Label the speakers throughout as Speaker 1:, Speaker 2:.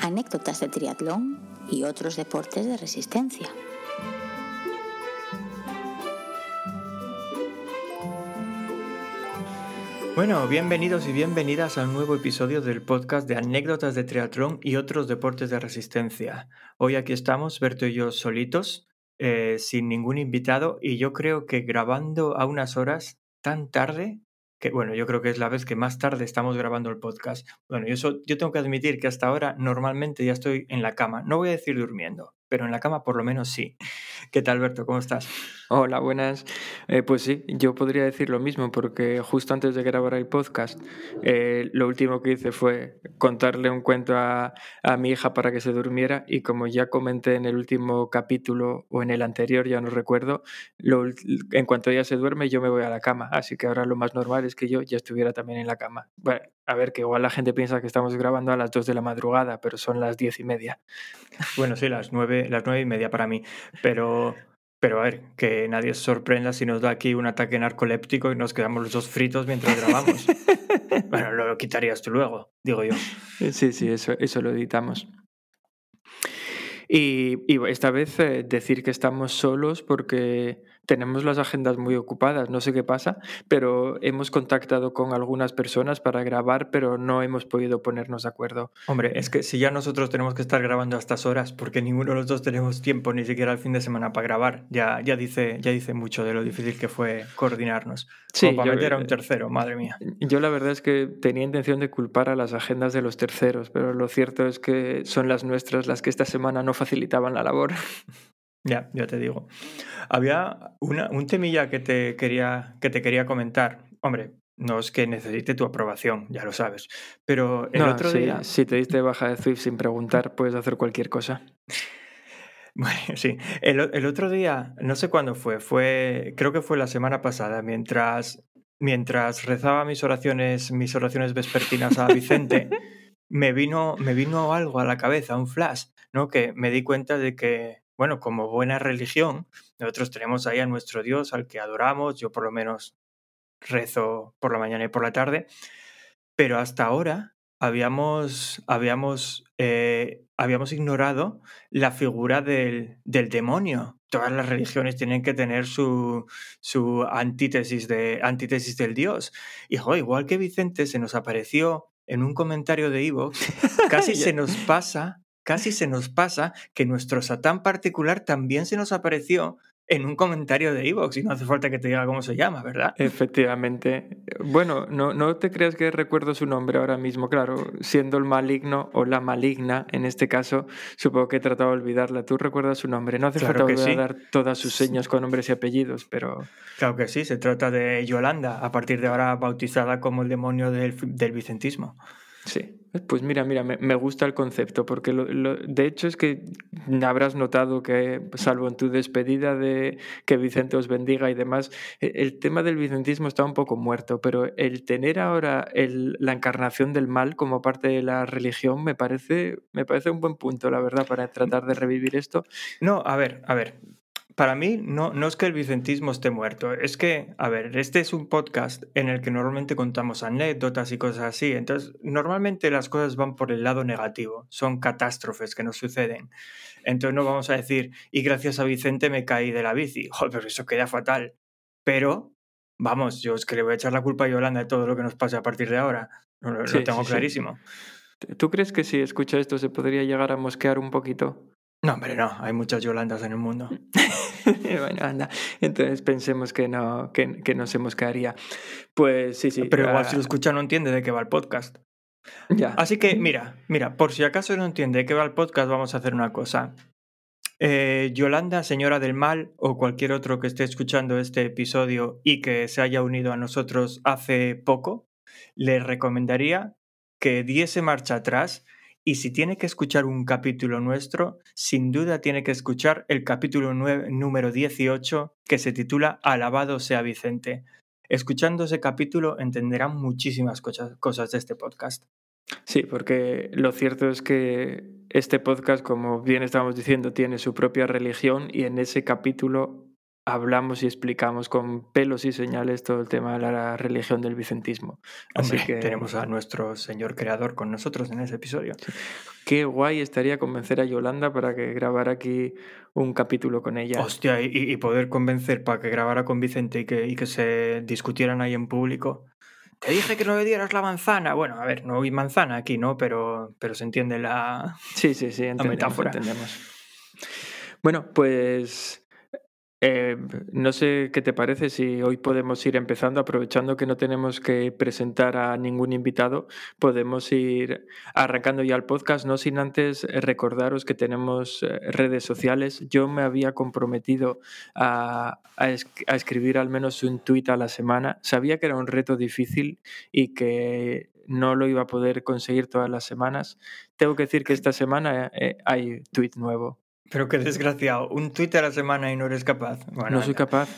Speaker 1: anécdotas de triatlón y otros deportes de resistencia.
Speaker 2: Bueno, bienvenidos y bienvenidas a un nuevo episodio del podcast de anécdotas de triatlón y otros deportes de resistencia. Hoy aquí estamos, Berto y yo solitos, eh, sin ningún invitado y yo creo que grabando a unas horas tan tarde que bueno, yo creo que es la vez que más tarde estamos grabando el podcast. Bueno, yo, yo tengo que admitir que hasta ahora normalmente ya estoy en la cama. No voy a decir durmiendo, pero en la cama por lo menos sí. ¿Qué tal, Alberto? ¿Cómo estás?
Speaker 3: Hola, buenas. Eh, pues sí, yo podría decir lo mismo, porque justo antes de grabar el podcast, eh, lo último que hice fue contarle un cuento a, a, mi hija para que se durmiera y como ya comenté en el último capítulo o en el anterior, ya no recuerdo, en cuanto ella se duerme yo me voy a la cama, así que ahora lo más normal es que yo ya estuviera también en la cama. Bueno, a ver, que igual la gente piensa que estamos grabando a las 2 de la madrugada, pero son las diez y media.
Speaker 2: Bueno, sí, las nueve, las nueve y media para mí, pero... Pero a ver, que nadie se sorprenda si nos da aquí un ataque narcoléptico y nos quedamos los dos fritos mientras grabamos. bueno, lo, quitarías tú luego, digo yo.
Speaker 3: Sí, sí, eso, eso lo editamos. Y, y esta vez eh, decir que estamos solos porque tenemos las agendas muy ocupadas, no sé qué pasa, pero hemos contactado con algunas personas para grabar, pero no hemos podido ponernos de acuerdo.
Speaker 2: Hombre, es que si ya nosotros tenemos que estar grabando a estas horas, porque ninguno de los dos tenemos tiempo ni siquiera el fin de semana para grabar, ya, ya, dice, ya dice mucho de lo difícil que fue coordinarnos. Sí, para meter a un tercero, madre mía.
Speaker 3: Yo la verdad es que tenía intención de culpar a las agendas de los terceros, pero lo cierto es que son las nuestras las que esta semana no facilitaban la labor.
Speaker 2: Ya, ya te digo. Había una, un temilla que te, quería, que te quería comentar. Hombre, no es que necesite tu aprobación, ya lo sabes. Pero el otro día.
Speaker 3: Si te diste baja de Swift sin preguntar, puedes hacer cualquier cosa.
Speaker 2: Bueno, sí. El, el, otro día, no sé cuándo fue, fue, creo que fue la semana pasada, mientras, mientras rezaba mis oraciones, mis oraciones vespertinas a Vicente, me vino, me vino algo a la cabeza, un flash, ¿no? Que me di cuenta de que bueno, como buena religión, nosotros tenemos ahí a nuestro Dios, al que adoramos, yo por lo menos rezo por la mañana y por la tarde, pero hasta ahora habíamos, habíamos, eh, habíamos ignorado la figura del, del, demonio. Todas las religiones tienen que tener su, su antítesis, de, antítesis del Dios. Y igual que Vicente se nos apareció en un comentario de Ivo, casi se nos pasa casi se nos pasa que nuestro Satán particular también se nos apareció en un comentario de Evox y no hace falta que te diga cómo se llama, ¿verdad?
Speaker 3: Efectivamente. Bueno, no, no te creas que recuerdo su nombre ahora mismo, claro, siendo el maligno o la maligna, en este caso, supongo que he tratado de olvidarla. ¿Tú recuerdas su nombre? No hace falta dar todas sus señas con nombres y apellidos, pero...
Speaker 2: Claro que sí, se trata de Yolanda, a partir de ahora bautizada como el demonio del, del vicentismo.
Speaker 3: Sí. Pues mira, mira, me, gusta el concepto, porque lo, de hecho es que habrás notado que, salvo en tu despedida de que Vicente os bendiga y demás, e, el tema del vicentismo está un poco muerto, pero el tener ahora la encarnación del mal como parte de la religión me parece, me parece un buen punto, la verdad, para tratar de revivir esto.
Speaker 2: No, a ver, a ver, para mí no, no es que el vicentismo esté muerto, es que, a ver, este es un podcast en el que normalmente contamos anécdotas y cosas así, entonces normalmente las cosas van por el lado negativo, son catástrofes que nos suceden. Entonces no vamos a decir, y gracias a Vicente me caí de la bici, joder, pero eso queda fatal. Pero, vamos, yo es que le voy a echar la culpa a Yolanda de todo lo que nos pase a partir de ahora, lo, tengo clarísimo.
Speaker 3: ¿Tú crees que si escucha esto se podría llegar a mosquear un poquito?
Speaker 2: No, hombre, no, hay muchas Yolandas en el mundo.
Speaker 3: bueno, anda. Entonces pensemos que no, que, que no se mosquearía. Pues sí, sí.
Speaker 2: Pero igual si lo escucha no entiende de qué va el podcast. Ya. Así que, mira, mira, por si acaso no entiende de qué va el podcast, vamos a hacer una cosa. Eh, Yolanda, señora del mal, o cualquier otro que esté escuchando este episodio y que se haya unido a nosotros hace poco, le recomendaría que diese marcha atrás y si tiene que escuchar un capítulo nuestro, sin duda tiene que escuchar el capítulo número 18 que se titula Alabado sea Vicente. Escuchando ese capítulo entenderán muchísimas cosas, cosas de este podcast.
Speaker 3: Sí, porque lo cierto es que este podcast, como bien estábamos diciendo, tiene su propia religión y en ese capítulo hablamos y explicamos con pelos y señales todo el tema de la religión del vicentismo.
Speaker 2: Así que tenemos a nuestro señor creador con nosotros en ese episodio.
Speaker 3: Qué guay estaría convencer a Yolanda para que grabara aquí un capítulo con ella.
Speaker 2: Hostia, y, poder convencer para que grabara con Vicente y que, y que se discutieran ahí en público. Te dije que no le dieras la manzana. Bueno, a ver, no hay manzana aquí, ¿no? Pero, pero se entiende la,
Speaker 3: sí, sí, sí, metáfora. Entendemos. Bueno, pues eh, no sé qué te parece si hoy podemos ir empezando, aprovechando que no tenemos que presentar a ningún invitado, podemos ir arrancando ya el podcast, no sin antes recordaros que tenemos eh, redes sociales. Yo me había comprometido a, escribir al menos un tuit a la semana. Sabía que era un reto difícil y que no lo iba a poder conseguir todas las semanas. Tengo que decir que esta semana eh, hay tuit nuevo.
Speaker 2: Pero qué desgraciado, un tweet a la semana y no eres capaz.
Speaker 3: no soy capaz.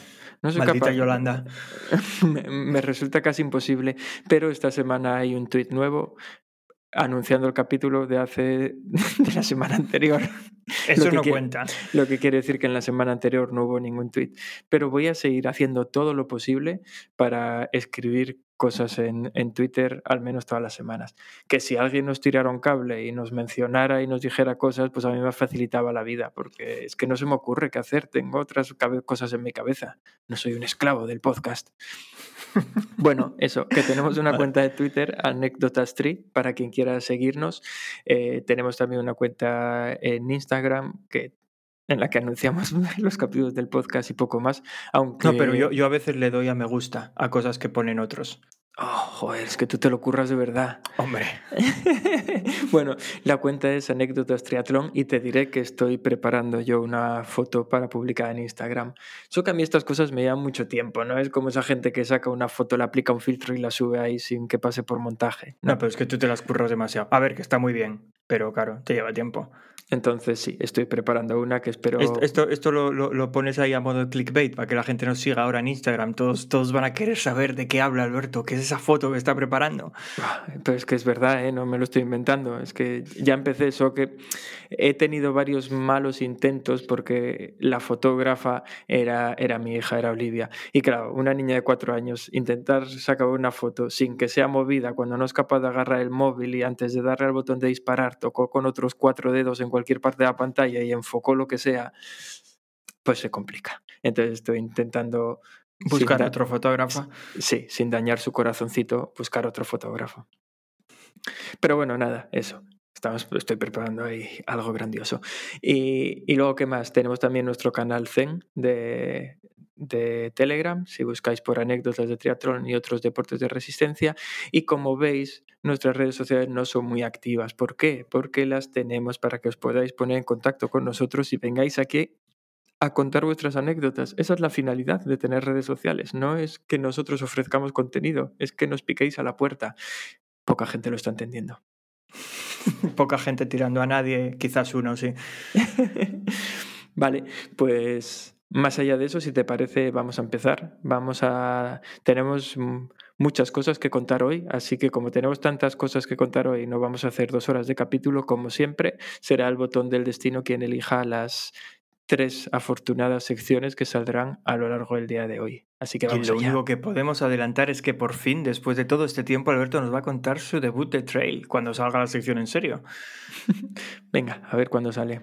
Speaker 3: No soy
Speaker 2: Maldita
Speaker 3: capaz.
Speaker 2: Yolanda.
Speaker 3: me, resulta casi imposible, pero esta semana hay un tweet nuevo anunciando el capítulo de hace de la semana anterior.
Speaker 2: Eso no cuenta.
Speaker 3: Lo que quiere decir que en la semana anterior no hubo ningún tweet. Pero voy a seguir haciendo todo lo posible para escribir cosas en, en, Twitter al menos todas las semanas. Que si alguien nos tirara un cable y nos mencionara y nos dijera cosas, pues a mí me facilitaba la vida, porque es que no se me ocurre qué hacer, tengo otras cosas en mi cabeza, no soy un esclavo del podcast. bueno, eso, que tenemos una cuenta de Twitter, Anécdotas Tree, para quien quiera seguirnos. Eh, tenemos también una cuenta en Instagram que en la que anunciamos los capítulos del podcast y poco más. Aunque...
Speaker 2: No, pero yo, yo a veces le doy a me gusta a cosas que ponen otros.
Speaker 3: Oh, joder, es que tú te lo curras de verdad.
Speaker 2: Hombre.
Speaker 3: bueno, la cuenta es Anécdotas Triatlón y te diré que estoy preparando yo una foto para publicar en Instagram. Eso que a mí estas cosas me llevan mucho tiempo, ¿no? Es como esa gente que saca una foto, le aplica un filtro y la sube ahí sin que pase por montaje.
Speaker 2: No, no pero es que tú te las curras demasiado. A ver, que está muy bien, pero claro, te lleva tiempo.
Speaker 3: Entonces sí, estoy preparando una que espero...
Speaker 2: Esto, esto, lo, lo, pones ahí a modo clickbait para que la gente nos siga ahora en Instagram. Todos, todos van a querer saber de qué habla Alberto, qué es esa foto que está preparando.
Speaker 3: Pero es que es verdad, ¿eh? no me lo estoy inventando. Es que ya empecé eso, que he tenido varios malos intentos porque la fotógrafa era, era mi hija, era Olivia. Y claro, una niña de cuatro años, intentar sacar una foto sin que sea movida, cuando no es capaz de agarrar el móvil y antes de darle al botón de disparar, tocó con otros cuatro dedos en cualquier parte de la pantalla y enfocó lo que sea, pues se complica. Entonces estoy intentando...
Speaker 2: Buscar otro fotógrafo.
Speaker 3: Sí, sin dañar su corazoncito, buscar otro fotógrafo. Pero bueno, nada, eso. Estamos, estoy preparando ahí algo grandioso. Y, y, luego, ¿qué más? Tenemos también nuestro canal Zen de, de Telegram, si buscáis por anécdotas de triatlón y otros deportes de resistencia. Y como veis, nuestras redes sociales no son muy activas. ¿Por qué? Porque las tenemos para que os podáis poner en contacto con nosotros y vengáis aquí a contar vuestras anécdotas. Esa es la finalidad de tener redes sociales. No es que nosotros ofrezcamos contenido, es que nos piquéis a la puerta. Poca gente lo está entendiendo.
Speaker 2: Poca gente tirando a nadie, quizás uno, sí.
Speaker 3: vale, pues más allá de eso, si te parece, vamos a empezar. Vamos a. Tenemos muchas cosas que contar hoy, así que como tenemos tantas cosas que contar hoy, no vamos a hacer dos horas de capítulo, como siempre, será el botón del destino quien elija las tres afortunadas secciones que saldrán a lo largo del día de hoy. Así que vamos
Speaker 2: y lo único que podemos adelantar es que por fin, después de todo este tiempo, Alberto nos va a contar su debut de trail cuando salga la sección en serio.
Speaker 3: Venga, a ver cuándo sale.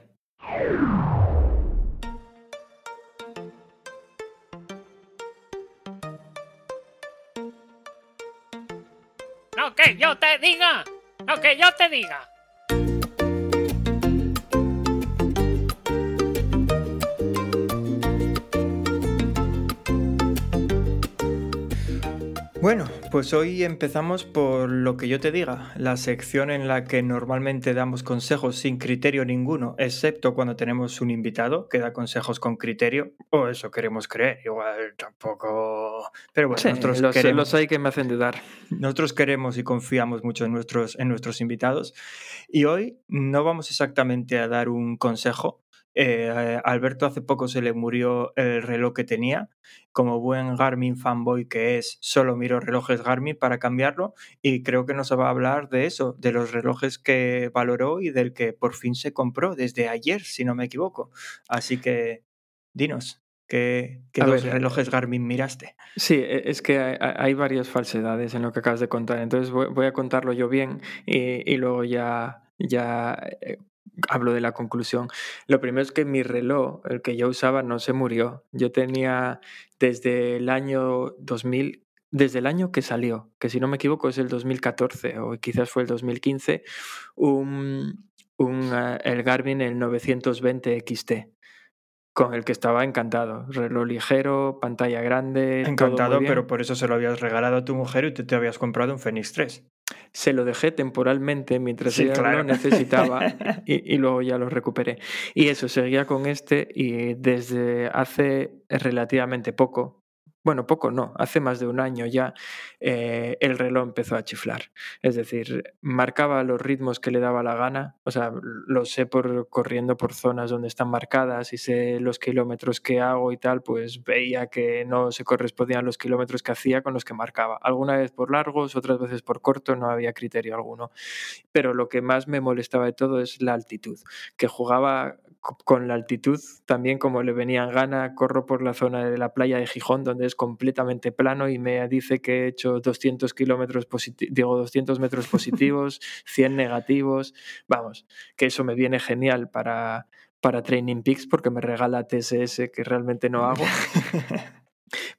Speaker 4: que yo te diga. Lo que yo te diga.
Speaker 2: Bueno, pues hoy empezamos por lo que yo te diga, la sección en la que normalmente damos consejos sin criterio ninguno, excepto cuando tenemos un invitado que da consejos con criterio, o eso queremos creer, igual tampoco... Pero bueno, nosotros
Speaker 3: los,
Speaker 2: queremos...
Speaker 3: los hay que me hacen dudar.
Speaker 2: Nosotros queremos y confiamos mucho en nuestros, en nuestros invitados y hoy no vamos exactamente a dar un consejo, eh, Alberto hace poco se le murió el reloj que tenía. Como buen Garmin fanboy que es, solo miro relojes Garmin para cambiarlo y creo que nos va a hablar de eso, de los relojes que valoró y del que por fin se compró desde ayer, si no me equivoco. Así que, dinos. ¿Qué, qué
Speaker 3: A
Speaker 2: dos
Speaker 3: ver,
Speaker 2: relojes Garmin miraste?
Speaker 3: Sí, e- es que hay, hay varias falsedades en lo que acabas de contar. Entonces voy, voy a contarlo yo bien y, y luego ya, ya eh, hablo de la conclusión. Lo primero es que mi reloj, el que yo usaba, no se murió. Yo tenía desde el año 2000, desde el año que salió, que si no me equivoco es el 2014 o quizás fue el 2015, un, un, eh, el Garmin el 920 XT con el que estaba encantado. Reloj ligero, pantalla grande. todo muy
Speaker 2: Encantado,
Speaker 3: bien.
Speaker 2: pero por eso se lo habías regalado a tu mujer y tú te habías comprado un Fenix 3.
Speaker 3: Se lo dejé temporalmente mientras
Speaker 2: Sí,
Speaker 3: ella
Speaker 2: claro.
Speaker 3: lo necesitaba y, y luego ya lo recuperé. Y eso, seguía con este y desde hace relativamente poco, bueno, poco no, hace más de un año ya, eh, el reloj empezó a chiflar. Es decir, marcaba los ritmos que le daba la gana, o sea, lo sé por corriendo por zonas donde están marcadas y sé los kilómetros que hago y tal, pues veía que no se correspondían los kilómetros que hacía con los que marcaba. Alguna vez por largos, otras veces por cortos, no había criterio alguno. Pero lo que más me molestaba de todo es la altitud, que jugaba con la altitud también como le venía en gana, corro por la zona de la playa de Gijón, donde es completamente plano y me dice que he hecho 200 kilómetros digo 200 metros positivos, 100 negativos, vamos, que eso me viene genial para, para Training Peaks porque me regala TSS que realmente no hago.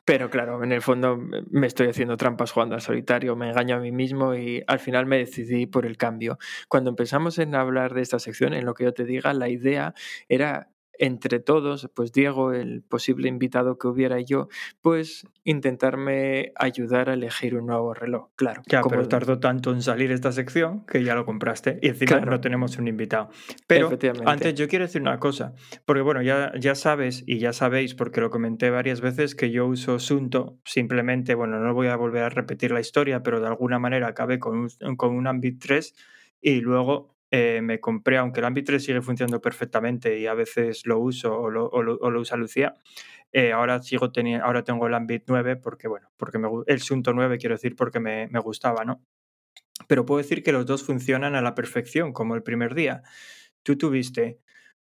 Speaker 3: Pero claro, en el fondo me- estoy haciendo trampas jugando al solitario, me engaño a mí mismo y al final me decidí por el cambio. Cuando empezamos en hablar de esta sección, en lo que yo te diga, la idea era entre todos, pues Diego, el posible invitado que hubiera yo, pues intentarme ayudar a elegir un nuevo reloj. Claro,
Speaker 2: Ya,
Speaker 3: como-
Speaker 2: pero tardó tanto en salir esta sección que ya lo compraste y encima
Speaker 3: Claro.
Speaker 2: no tenemos un invitado. Pero antes yo quiero decir una cosa, porque bueno, ya, ya sabes y ya sabéis, porque lo comenté varias veces, que yo uso Sunto, simplemente, bueno, no voy a volver a repetir la historia, pero de alguna manera acabé con un, con un Ambit 3 y luego eh, me compré, aunque el Ambit 3 sigue funcionando perfectamente y a veces lo uso o lo, o lo- o lo usa Lucía, eh, ahora sigo teniendo, ahora tengo el Ambit 9 porque, bueno, porque me, el Sunto 9 quiero decir porque me, me gustaba, ¿no? Pero puedo decir que los dos funcionan a la perfección, como el primer día. Tú tuviste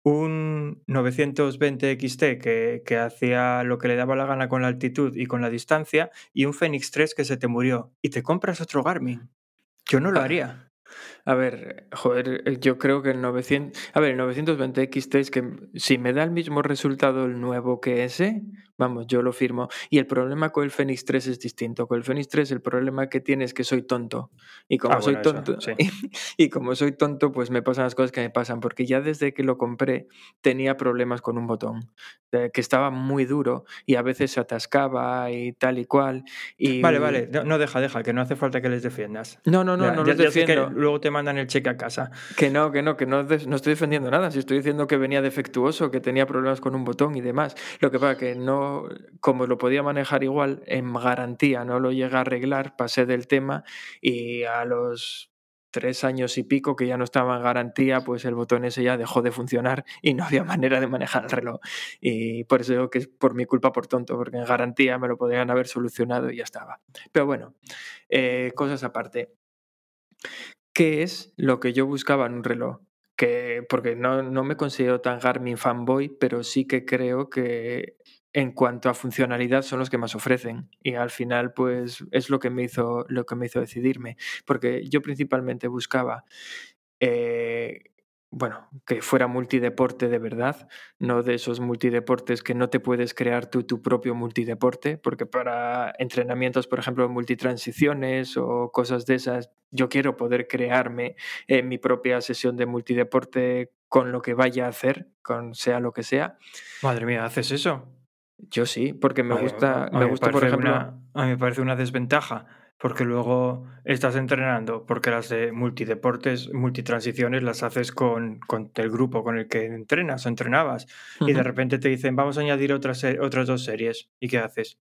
Speaker 2: un 920 XT que, que hacía lo que le daba la gana con la altitud y con la distancia, y un Fenix 3 que se te murió, y te compras otro Garmin. Yo no lo
Speaker 3: Ah.
Speaker 2: haría.
Speaker 3: A ver, joder, eh, yo creo que el 900... A ver, el 920 XT es que si me da el mismo resultado el nuevo que ese, vamos, yo lo firmo. Y el problema con el Fenix 3 es distinto. Con el Fenix 3 el problema que tiene es que soy tonto. Y como
Speaker 2: Ah,
Speaker 3: soy
Speaker 2: bueno, eso,
Speaker 3: tonto,
Speaker 2: sí.
Speaker 3: y, y como soy tonto, pues me pasan las cosas que me pasan. Porque ya desde que lo compré tenía problemas con un botón. eh, que estaba muy duro y a veces se atascaba y tal y cual. Y...
Speaker 2: Vale, vale, no, no, deja, deja, que no hace falta que les defiendas.
Speaker 3: No, no, no,
Speaker 2: Ya-
Speaker 3: no
Speaker 2: ya-
Speaker 3: los defiendo.
Speaker 2: luego te mandan el cheque a casa.
Speaker 3: Que no, que no, que no, no estoy defendiendo nada. Si estoy diciendo que venía defectuoso, que tenía problemas con un botón y demás. Lo que pasa que no, como lo podía manejar igual, en garantía no lo llega a arreglar, pasé del tema y a los tres años y pico que ya no estaba en garantía, pues el botón ese ya dejó de funcionar y no había manera de manejar el reloj. Y por eso digo que es por mi culpa por tonto, porque en garantía me lo podrían haber solucionado y ya estaba. Pero bueno, eh, cosas aparte. ¿Qué es lo que yo buscaba en un reloj? Que, porque no, no me considero tan Garmin fanboy, pero sí que creo que en cuanto a funcionalidad son los que más ofrecen. Y al final, pues, es lo que me hizo, lo que me hizo decidirme. Porque yo principalmente buscaba eh, bueno, que fuera multideporte de verdad, no de esos multideportes que no te puedes crear tú tu propio multideporte, porque para entrenamientos, por ejemplo, multitransiciones o cosas de esas, yo quiero poder crearme eh, mi propia sesión de multideporte con lo que vaya a hacer, con sea lo que sea.
Speaker 2: Madre mía, ¿haces eso?
Speaker 3: Yo sí, porque me
Speaker 2: A-
Speaker 3: gusta,
Speaker 2: a
Speaker 3: me gusta, por ejemplo.
Speaker 2: una- a mí me parece una desventaja, porque luego estás entrenando, porque las de multideportes, multitransiciones las haces con, con el grupo con el que entrenas o entrenabas, y de repente te dicen, vamos a añadir otras, otras dos series. ¿Y qué haces?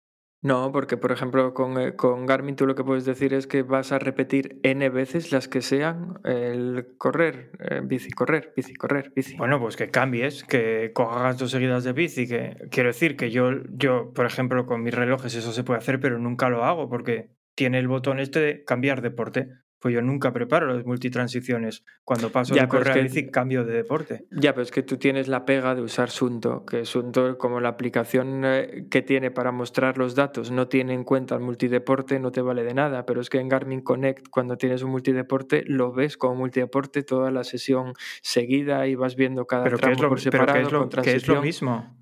Speaker 3: No, porque por ejemplo con, eh, con Garmin tú lo que puedes decir es que vas a repetir n veces las que sean el correr, eh, bici, correr, bici, correr, bici.
Speaker 2: Bueno, pues que cambies, que cojas dos seguidas de bici, que quiero decir que yo, yo, por ejemplo, con mis relojes eso se puede hacer, pero nunca lo hago porque tiene el botón este de cambiar deporte. Pues yo nunca preparo las multitransiciones. Cuando paso
Speaker 3: Ya,
Speaker 2: de
Speaker 3: pero es
Speaker 2: correr a
Speaker 3: que-
Speaker 2: bici, cambio de deporte.
Speaker 3: Ya, pero es que tú tienes la pega de usar Sunto, que Sunto, como la aplicación eh, que tiene para mostrar los datos, no tiene en cuenta el multideporte, no te vale de nada. Pero es que en Garmin Connect, cuando tienes un multideporte, lo ves como multideporte toda la sesión seguida y vas viendo cada
Speaker 2: Pero que
Speaker 3: tramo
Speaker 2: es lo,
Speaker 3: por
Speaker 2: pero
Speaker 3: separado
Speaker 2: que es lo,
Speaker 3: con
Speaker 2: que es lo mismo.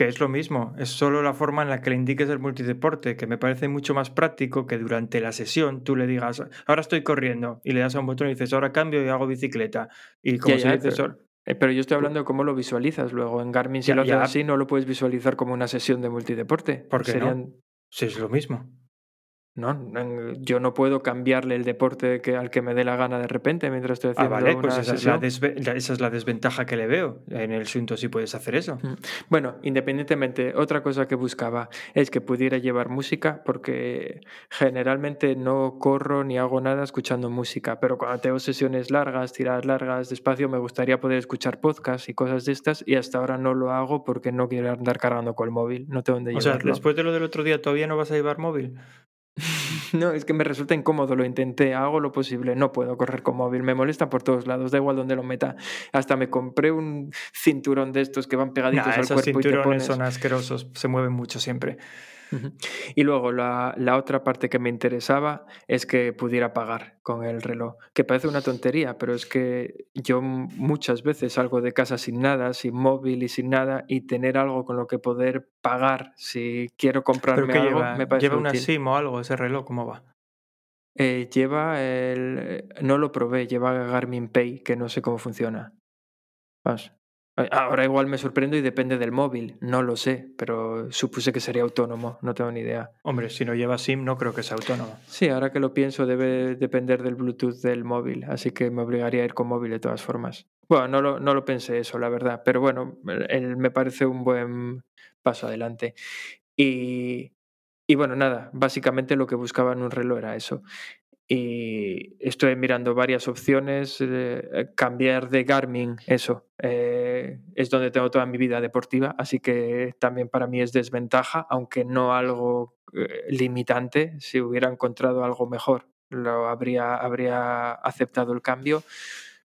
Speaker 2: Que es lo mismo. Es solo la forma en la que le indiques el multideporte, que me parece mucho más práctico que durante la sesión tú le digas, ahora estoy corriendo, y le das a un botón y dices, ahora cambio y hago bicicleta. Y como
Speaker 3: Ya,
Speaker 2: si
Speaker 3: ya,
Speaker 2: le dices,
Speaker 3: pero- Eh, Pero yo estoy hablando de cómo lo visualizas luego. En Garmin, si
Speaker 2: Ya,
Speaker 3: lo haces así, no lo puedes visualizar como una sesión de multideporte.
Speaker 2: ¿Por qué no? Si es lo mismo.
Speaker 3: No, yo no puedo cambiarle el deporte que, al que me dé la gana de repente mientras estoy
Speaker 2: Ah,
Speaker 3: haciendo
Speaker 2: vale, pues
Speaker 3: una
Speaker 2: esa es, la esa es la desventaja que le veo. En el Sunto sí puedes hacer eso.
Speaker 3: Mm. Bueno, independientemente, otra cosa que buscaba es que pudiera llevar música, porque generalmente no corro ni hago nada escuchando música, pero cuando tengo sesiones largas, tiradas largas, despacio, me gustaría poder escuchar podcasts y cosas de estas, y hasta ahora no lo hago porque no quiero andar cargando con el móvil, no tengo dónde
Speaker 2: O sea, después de lo del otro día, ¿todavía no vas a llevar móvil?
Speaker 3: No, es que me resulta incómodo, lo intenté, hago lo posible, no puedo correr con móvil, me molesta por todos lados, da igual donde lo meta. Hasta me compré un cinturón de estos que van pegaditos
Speaker 2: Nah,
Speaker 3: al
Speaker 2: esos
Speaker 3: cuerpo y te
Speaker 2: cinturones
Speaker 3: pones...
Speaker 2: son asquerosos, se mueven mucho siempre.
Speaker 3: Y luego la, la otra parte que me interesaba es que pudiera pagar con el reloj, que parece una tontería, pero es que yo muchas veces salgo de casa sin nada, sin móvil y sin nada, y tener algo con lo que poder pagar si quiero
Speaker 2: ¿Pero
Speaker 3: comprarme algo
Speaker 2: lleva?
Speaker 3: me parece
Speaker 2: ¿Lleva una. SIM o algo ese reloj? ¿Cómo va?
Speaker 3: Eh, lleva el... eh, No lo probé, lleva Garmin Pay, que no sé cómo funciona. Vamos. Ahora igual me sorprendo y depende del móvil, no lo sé, pero supuse que sería autónomo, no tengo ni idea.
Speaker 2: Hombre, si no lleva SIM no creo que sea autónomo.
Speaker 3: Sí, ahora que lo pienso debe depender del Bluetooth del móvil, así que me obligaría a ir con móvil de todas formas. Bueno, no lo, no lo pensé eso, la verdad, pero bueno, el- me parece un buen paso adelante. Y, y bueno, nada, básicamente lo que buscaba en un reloj era eso. Y estoy mirando varias opciones. eh, cambiar de Garmin, eso, eh, es donde tengo toda mi vida deportiva, así que también para mí es desventaja, aunque no algo eh, limitante. Si hubiera encontrado algo mejor, lo habría, habría aceptado el cambio.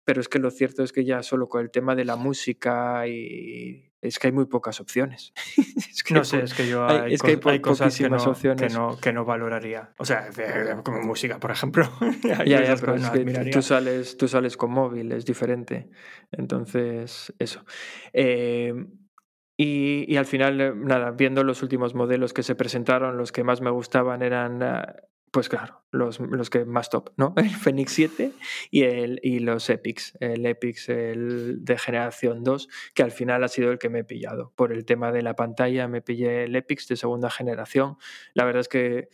Speaker 3: Pero es que lo cierto es que ya solo con el tema de la música y es que hay muy pocas opciones. Es que
Speaker 2: No sé, es que yo
Speaker 3: hay-
Speaker 2: hay,
Speaker 3: es que hay
Speaker 2: hay cosas que no,
Speaker 3: poquísimas
Speaker 2: que,
Speaker 3: opciones.
Speaker 2: no, que no valoraría. O sea, como música, por ejemplo.
Speaker 3: Ya, ya, pero es que tú sales, tú sales con móvil, es diferente. Entonces, eso. Eh, y, y al final, nada, viendo los últimos modelos que se presentaron, los que más me gustaban eran, ah, pues claro, los, los que más top, ¿no? El Fenix 7 y, el, y los Epics. El Epics el de generación 2, que al final ha sido el que me he pillado. Por el tema de la pantalla, me pillé el Epics de segunda generación. La verdad es que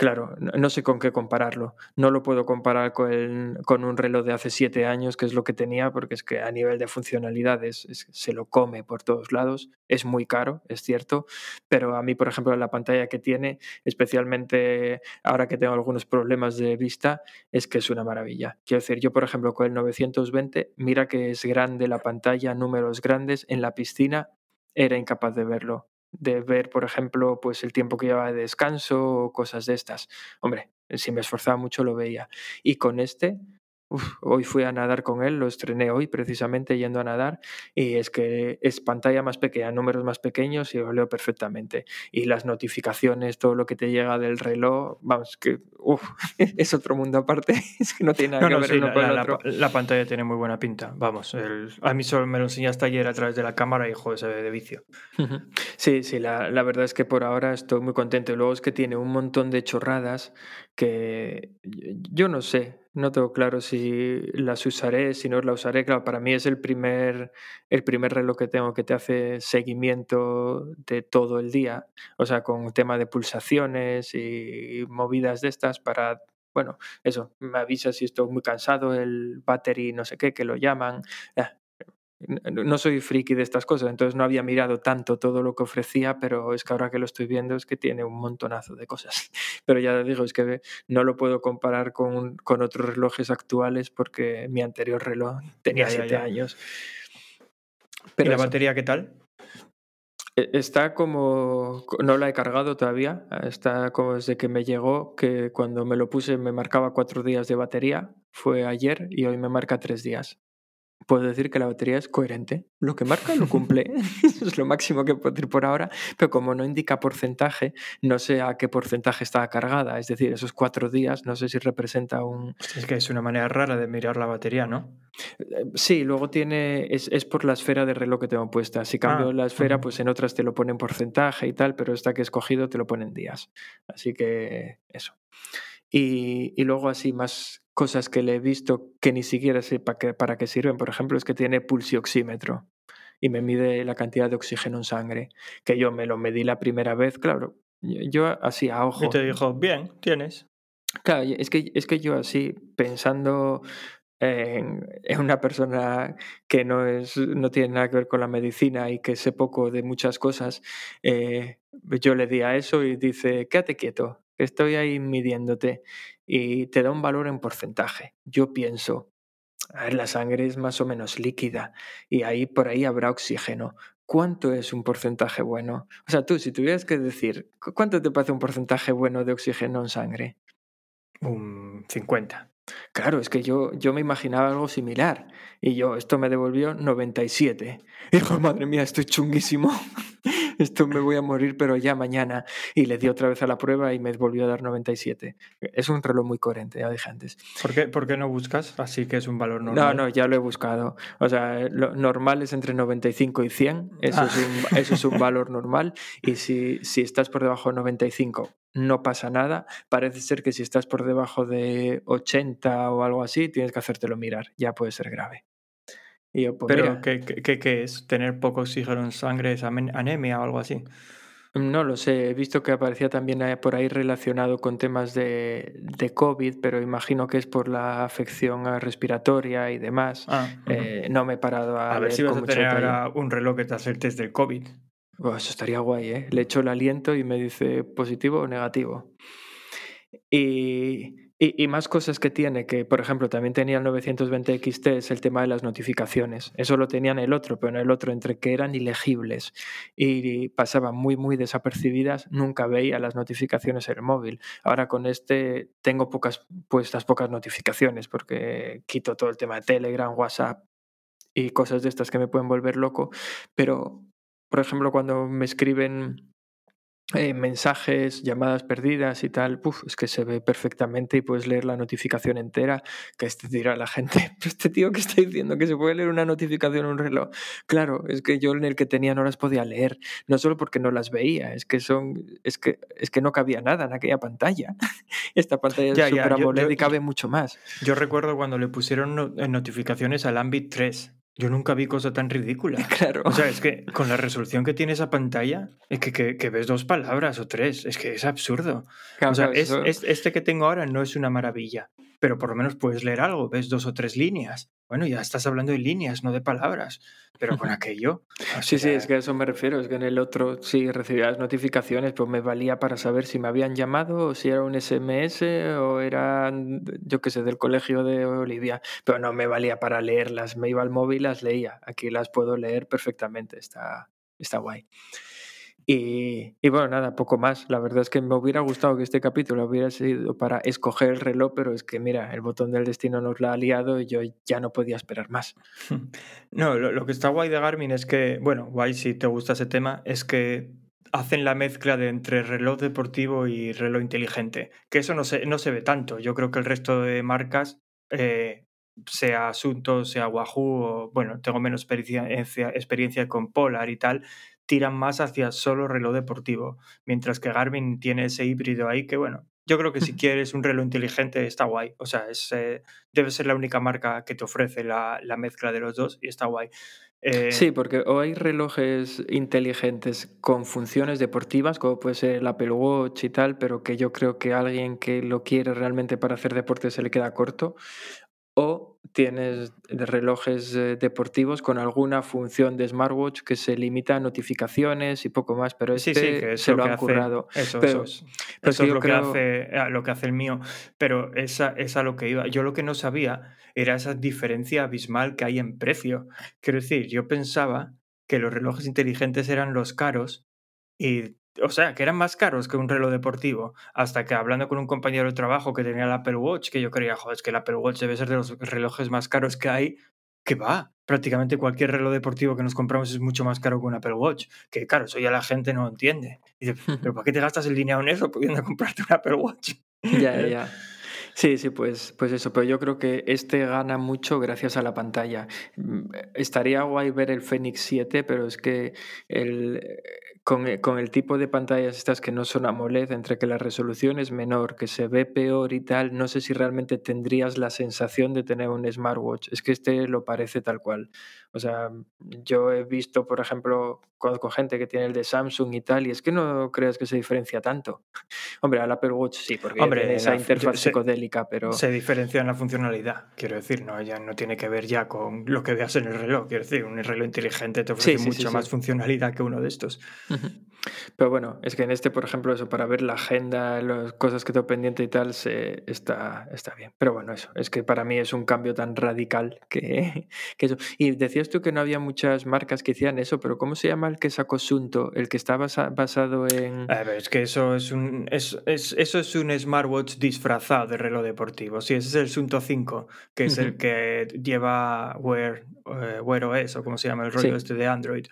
Speaker 3: Claro, no sé con qué compararlo. No lo puedo comparar con un reloj de hace siete años, que es lo que tenía, porque es que a nivel de funcionalidades es- se lo come por todos lados. Es muy caro, es cierto, pero a mí, por ejemplo, la pantalla que tiene, especialmente ahora que tengo algunos problemas de vista, es que es una maravilla. Quiero decir, yo, por ejemplo, con el 920, mira que es grande la pantalla, números grandes, en la piscina era incapaz de verlo de ver, por ejemplo, pues el tiempo que llevaba de descanso o cosas de estas. Hombre, si me esforzaba mucho lo veía. Y con este, uf, hoy fui a nadar con él, lo estrené hoy precisamente yendo a nadar, y es que es pantalla más pequeña, números más pequeños y lo leo perfectamente. Y las notificaciones, todo lo que te llega del reloj, vamos, que uf, es otro mundo aparte, es que no tiene nada
Speaker 2: No,
Speaker 3: que
Speaker 2: no,
Speaker 3: ver
Speaker 2: sí,
Speaker 3: uno
Speaker 2: la,
Speaker 3: con el
Speaker 2: la
Speaker 3: otro.
Speaker 2: pa- la pantalla tiene muy buena pinta. Vamos, el- a mí solo me lo enseñaste ayer a través de la cámara y joder, se ve de vicio.
Speaker 3: Sí, sí, la, la verdad es que por ahora estoy muy contento. Luego es que tiene un montón de chorradas que yo no sé, no tengo claro si las usaré, si no las usaré. Claro, para mí es el primer, el primer reloj que tengo que te hace seguimiento de todo el día, o sea, con tema de pulsaciones y movidas de estas para... Bueno, eso, me avisa si estoy muy cansado, el battery no sé qué, que lo llaman. N- no soy friki de estas cosas, entonces no había mirado tanto todo lo que ofrecía, pero es que ahora que lo estoy viendo es que tiene un montonazo de cosas. Pero ya digo, es que no lo puedo comparar con, con otros relojes actuales porque mi anterior reloj tenía siete años.
Speaker 2: ¿Y
Speaker 3: Pero
Speaker 2: la
Speaker 3: eso,
Speaker 2: batería qué tal?
Speaker 3: E- Está como, no la he cargado todavía, está como desde que me llegó, que cuando me lo puse me marcaba cuatro días de batería, fue ayer y hoy me marca tres días. Puedo decir que la batería es coherente. Lo que marca lo cumple. Eso es lo máximo que puedo decir por ahora. Pero como no indica porcentaje, no sé a qué porcentaje está cargada. Es decir, esos cuatro días, no sé si representa un,
Speaker 2: Es que es una manera rara de mirar la batería, ¿no?
Speaker 3: Eh, Sí, luego tiene, es, es por la esfera de reloj que tengo puesta. Si cambio
Speaker 2: Ah,
Speaker 3: la esfera, pues en otras te lo ponen porcentaje y tal, pero esta que he escogido te lo ponen días. Así que eso. Y, y luego así más cosas que le he visto que ni siquiera sé para qué, para qué sirven. Por ejemplo, es que tiene pulsioxímetro y me mide la cantidad de oxígeno en sangre, que yo me lo medí la primera vez, claro. Yo así a ojo.
Speaker 2: Y te dijo, bien, tienes.
Speaker 3: Claro, es que, es que yo así, pensando en, en una persona que no, es, no tiene nada que ver con la medicina y que sé poco de muchas cosas, eh, yo le di a eso y dice, quédate quieto, estoy ahí midiéndote y te da un valor en porcentaje. Yo pienso, a ver, la sangre es más o menos líquida y ahí por ahí habrá oxígeno. ¿Cuánto es un porcentaje bueno? O sea, tú, si tuvieras que decir, ¿cu- ¿cuánto te parece un porcentaje bueno de oxígeno en sangre?
Speaker 2: Un 50.
Speaker 3: Claro, es que yo, yo me imaginaba algo similar. Y yo, esto me devolvió 97. Y dijo, madre mía, estoy chunguísimo. Esto me voy a morir, pero ya mañana. Y le di otra vez a la prueba y me volvió a dar 97. Es un reloj muy coherente, ya dije antes.
Speaker 2: ¿Por qué, por qué no buscas? Así que es un valor
Speaker 3: No,
Speaker 2: normal.
Speaker 3: no, ya lo he buscado. O sea, lo normal es entre 95 y 100. Eso,
Speaker 2: Ah.
Speaker 3: es, un, eso es un valor normal. Y si, si estás por debajo de 95, no pasa nada. Parece ser que si estás por debajo de 80 o algo así, tienes que hacértelo mirar. Ya puede ser grave. Y yo, pues
Speaker 2: Pero,
Speaker 3: mira,
Speaker 2: ¿qué, qué, qué- es? ¿Tener poco oxígeno en sangre es anemia o algo así?
Speaker 3: no lo sé. He visto que aparecía también eh, por ahí relacionado con temas de, de COVID, pero imagino que es por la afección eh, respiratoria y demás.
Speaker 2: Ah.
Speaker 3: Eh, no me he parado a,
Speaker 2: a ver si vas a tener ahora un reloj que te hace el test del COVID.
Speaker 3: Buah, eso estaría guay, ¿eh? Le echo el aliento y me dice positivo o negativo. Y, y- más cosas que tiene, que por ejemplo también tenía el 920 XT, es el tema de las notificaciones. Eso lo tenía en el otro, pero en el otro entre que eran ilegibles y pasaban muy, muy desapercibidas, nunca veía las notificaciones en el móvil. Ahora con este tengo pocas puestas, pocas notificaciones, porque quito todo el tema de Telegram, WhatsApp y cosas de estas que me pueden volver loco, pero por ejemplo, cuando me escriben eh, mensajes, llamadas perdidas y tal, puf, es que se ve perfectamente y puedes leer la notificación entera, que este dirá la gente, "Pero este tío que está diciendo que se puede leer una notificación en un reloj. Claro, es que yo en el que tenía no las podía leer, no solo porque no las veía, es que son, es que, es que no cabía nada en aquella pantalla. Esta pantalla
Speaker 2: Ya,
Speaker 3: es
Speaker 2: ya,
Speaker 3: super
Speaker 2: yo-
Speaker 3: AMOLED
Speaker 2: yo-
Speaker 3: y cabe mucho más.
Speaker 2: Yo recuerdo cuando le pusieron no- notificaciones al Ambit 3. Yo nunca vi cosa tan ridícula.
Speaker 3: Claro.
Speaker 2: O sea, es que con la resolución que tiene esa pantalla, es que, que- que ves dos palabras o tres. Es que es absurdo.
Speaker 3: Claro,
Speaker 2: O sea,
Speaker 3: claro,
Speaker 2: es-
Speaker 3: eso-
Speaker 2: es- este que tengo ahora no es una maravilla, pero por lo menos puedes leer algo, ves dos o tres líneas. Bueno, ya estás hablando de líneas, no de palabras. Pero con aquello. o
Speaker 3: Sí, sí,
Speaker 2: sea,
Speaker 3: es que a eso me refiero. Es que en el otro sí recibía las notificaciones, pues me valía para saber si me habían llamado o si era un SMS o eran, yo qué sé, del colegio de Olivia. Pero no me valía para leerlas. Me iba al móvil y las leía. Aquí las puedo leer perfectamente. Está, está guay. Y, bueno, nada, poco más. La verdad es que me hubiera gustado que este capítulo hubiera sido para escoger el reloj, pero es que mira, el botón del destino nos la ha liado y yo ya no podía esperar más.
Speaker 2: No, lo, lo que está guay de Garmin es que, bueno, guay si te gusta ese tema, es que hacen la mezcla de entre reloj deportivo y reloj inteligente, que eso no se, no se ve tanto. Yo creo que el resto de marcas, eh, sea Asunto, sea Wahoo, o, bueno, tengo menos experiencia, experiencia con Polar y tal, tiran más hacia solo reloj deportivo, mientras que Garmin tiene ese híbrido ahí que, bueno, yo creo que si quieres un reloj inteligente está guay. O sea, es, eh, debe ser la única marca que te ofrece la, la mezcla de los dos y está guay. Eh,
Speaker 3: Sí, porque o hay relojes inteligentes con funciones deportivas, como puede ser el Apple Watch y tal, pero que yo creo que a alguien que lo quiere realmente para hacer deporte se le queda corto. O tienes relojes eh, deportivos con alguna función de smartwatch que se limita a notificaciones y poco más, pero este
Speaker 2: sí, que es
Speaker 3: se
Speaker 2: lo
Speaker 3: han
Speaker 2: hace-
Speaker 3: currado.
Speaker 2: Eso,
Speaker 3: Pero-
Speaker 2: eso
Speaker 3: pero
Speaker 2: eso es lo,
Speaker 3: creo-
Speaker 2: que hace, a lo que hace el mío. Pero esa es a lo que iba. Yo lo que no sabía era esa diferencia abismal que hay en precio. Quiero decir, yo pensaba que los relojes inteligentes eran los caros y o sea, que eran más caros que un reloj deportivo. Hasta que hablando con un compañero de trabajo que tenía el Apple Watch, que yo creía, joder, es que el Apple Watch debe ser de los relojes más caros que hay, que va. Prácticamente cualquier reloj deportivo que nos compramos es mucho más caro que un Apple Watch. Que claro, eso ya la gente no entiende. Y dice, pero ¿para qué te gastas el dinero en eso pudiendo comprarte un Apple Watch?
Speaker 3: Ya, ya. Sí, sí, pues, pues eso, pero yo creo que este gana mucho gracias a la pantalla. Mm, estaría guay ver el Fenix 7, pero es que el, con, eh, con, el tipo de pantallas estas que no son AMOLED, entre que la resolución es menor, que se ve peor y tal, no sé si realmente tendrías la sensación de tener un smartwatch. Es que este lo parece tal cual. O sea, yo he visto, por ejemplo, conozco gente que tiene el de Samsung y tal, y es que no creas que se diferencia tanto. Hombre, al Apple Watch sí, porque Hombre, tiene esa interfaz psicodélica, pero...
Speaker 2: Se diferencia en la funcionalidad, quiero decir, no, ya no tiene que ver ya con lo que veas en el reloj, quiero decir, un reloj inteligente te ofrece mucho más funcionalidad que uno de estos.
Speaker 3: Pero bueno, es que en este, por ejemplo, eso para ver la agenda, las cosas que tengo pendiente y tal, se, está, está bien. Pero bueno, eso, es que para mí es un cambio tan radical que, que eso. Y decías tú que no había muchas marcas que hacían eso, pero ¿cómo se llama el que sacó Sunto? El que está basado en...
Speaker 2: A ver, es que eso es un, es, es, eso es un smartwatch disfrazado de reloj deportivo. Sí, ese es el Sunto 5, que es el que lleva Wear, uh, Wear OS, o como se llama el rollo este de Android.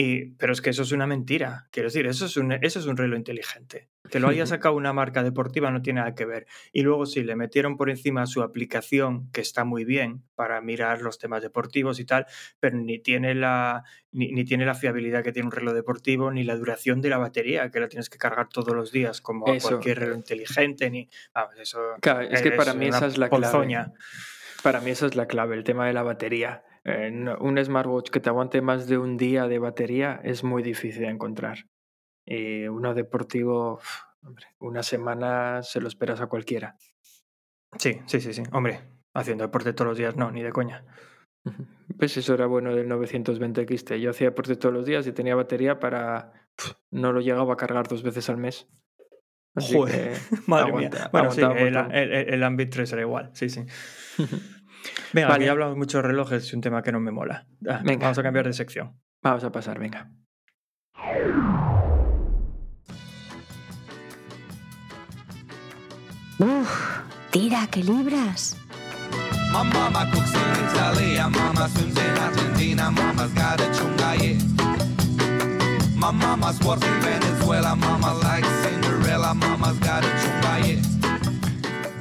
Speaker 2: Y, pero es que eso es una mentira. Quiero decir, eso es un, eso es un reloj inteligente. Que lo haya sacado una marca deportiva no tiene nada que ver. Y luego sí, le metieron por encima su aplicación, que está muy bien para mirar los temas deportivos y tal, pero ni tiene la, ni, ni tiene la fiabilidad que tiene un reloj deportivo, ni la duración de la batería, que la tienes que cargar todos los días como cualquier reloj inteligente. Ni, vamos, eso
Speaker 3: claro, es que para mí esa es la clave. Para mí esa es la clave, el tema de la batería un smartwatch que te aguante más de un día de batería es muy difícil de encontrar. Y uno deportivo, hombre, una semana se lo esperas a cualquiera.
Speaker 2: Sí, sí, sí, sí. Hombre, haciendo deporte todos los días, no, ni de coña.
Speaker 3: Pues eso era bueno del 920 XT. Yo hacía deporte todos los días y tenía batería para. no lo llegaba a cargar dos veces al mes.
Speaker 2: Joder, madre mía. Bueno, sí, el, el, el, Ambit 3 era igual, sí, sí. Venga, vale. aquí hablamos mucho de relojes, es un tema que no me mola. Ah, venga. Vamos a cambiar de sección.
Speaker 3: Vamos a pasar, venga.
Speaker 1: Uf, tira, que libras. My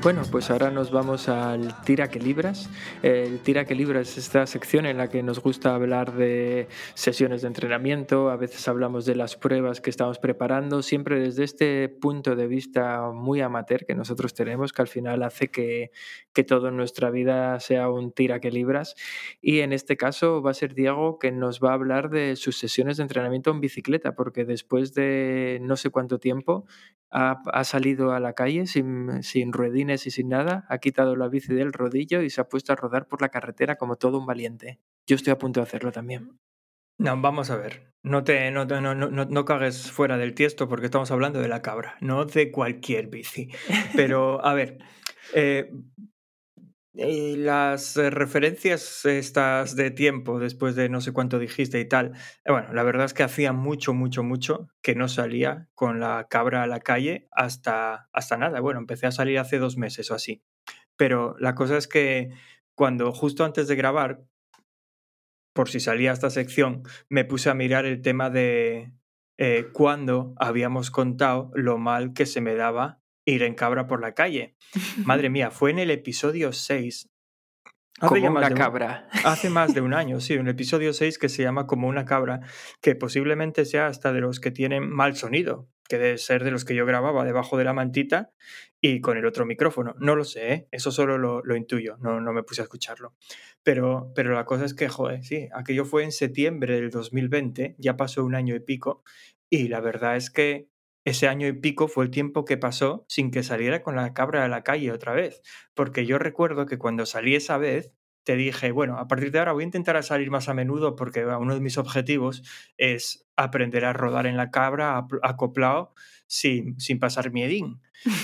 Speaker 3: Bueno, pues ahora nos vamos al Tira que Libras. El Tira que Libras es esta sección en la que nos gusta hablar de sesiones de entrenamiento, a veces hablamos de las pruebas que estamos preparando, siempre desde este punto de vista muy amateur que nosotros tenemos, que al final hace que, que todo nuestra vida sea un Tira que Libras. Y en este caso va a ser Diego que nos va a hablar de sus sesiones de entrenamiento en bicicleta, porque después de no sé cuánto tiempo ha, ha salido a la calle sin, sin ruedines y sin nada, ha quitado la bici del rodillo y se ha puesto a rodar por la carretera como todo un valiente. Yo estoy a punto de hacerlo también.
Speaker 2: No, vamos a ver. No te no, no, no, no, cagues fuera del tiesto porque estamos hablando de la cabra, no de cualquier bici. Pero, a ver, eh, y las eh, referencias estas de tiempo, después de no sé cuánto dijiste y tal, eh, bueno, la verdad es que hacía mucho, mucho, mucho que no salía con la cabra a la calle hasta, hasta nada. Bueno, empecé a salir hace dos meses o así. Pero la cosa es que cuando justo antes de grabar, por si salía esta sección, me puse a mirar el tema de eh, cuando habíamos contado lo mal que se me daba ir en cabra por la calle. Madre mía, fue en el episodio 6.
Speaker 3: Como una cabra.
Speaker 2: hace más de un año, sí, un episodio 6 que se llama Como una cabra, que posiblemente sea hasta de los que tienen mal sonido, que debe ser de los que yo grababa debajo de la mantita y con el otro micrófono. No lo sé, ¿eh? eso solo lo, intuyo, no, no, me puse a escucharlo. Pero, pero la cosa es que, joder, sí, aquello fue en septiembre del 2020, ya pasó un año y pico, y la verdad es que ese año y pico fue el tiempo que pasó sin que saliera con la cabra a la calle otra vez. Porque yo recuerdo que cuando salí esa vez, te dije, bueno, a partir de ahora voy a intentar salir más a menudo porque uno de mis objetivos es aprender a rodar en la cabra acoplado sin, sin pasar miedín.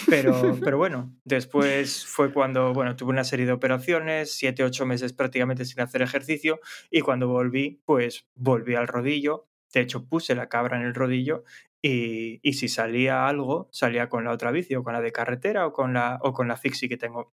Speaker 2: Pero, pero bueno, después fue cuando, bueno, tuve una serie de operaciones, siete, ocho meses prácticamente sin hacer ejercicio y cuando volví, pues volví al rodillo. De hecho, puse la cabra en el rodillo y, y si salía algo, salía con la otra bici o con la de carretera o con la, o con la fixie que tengo.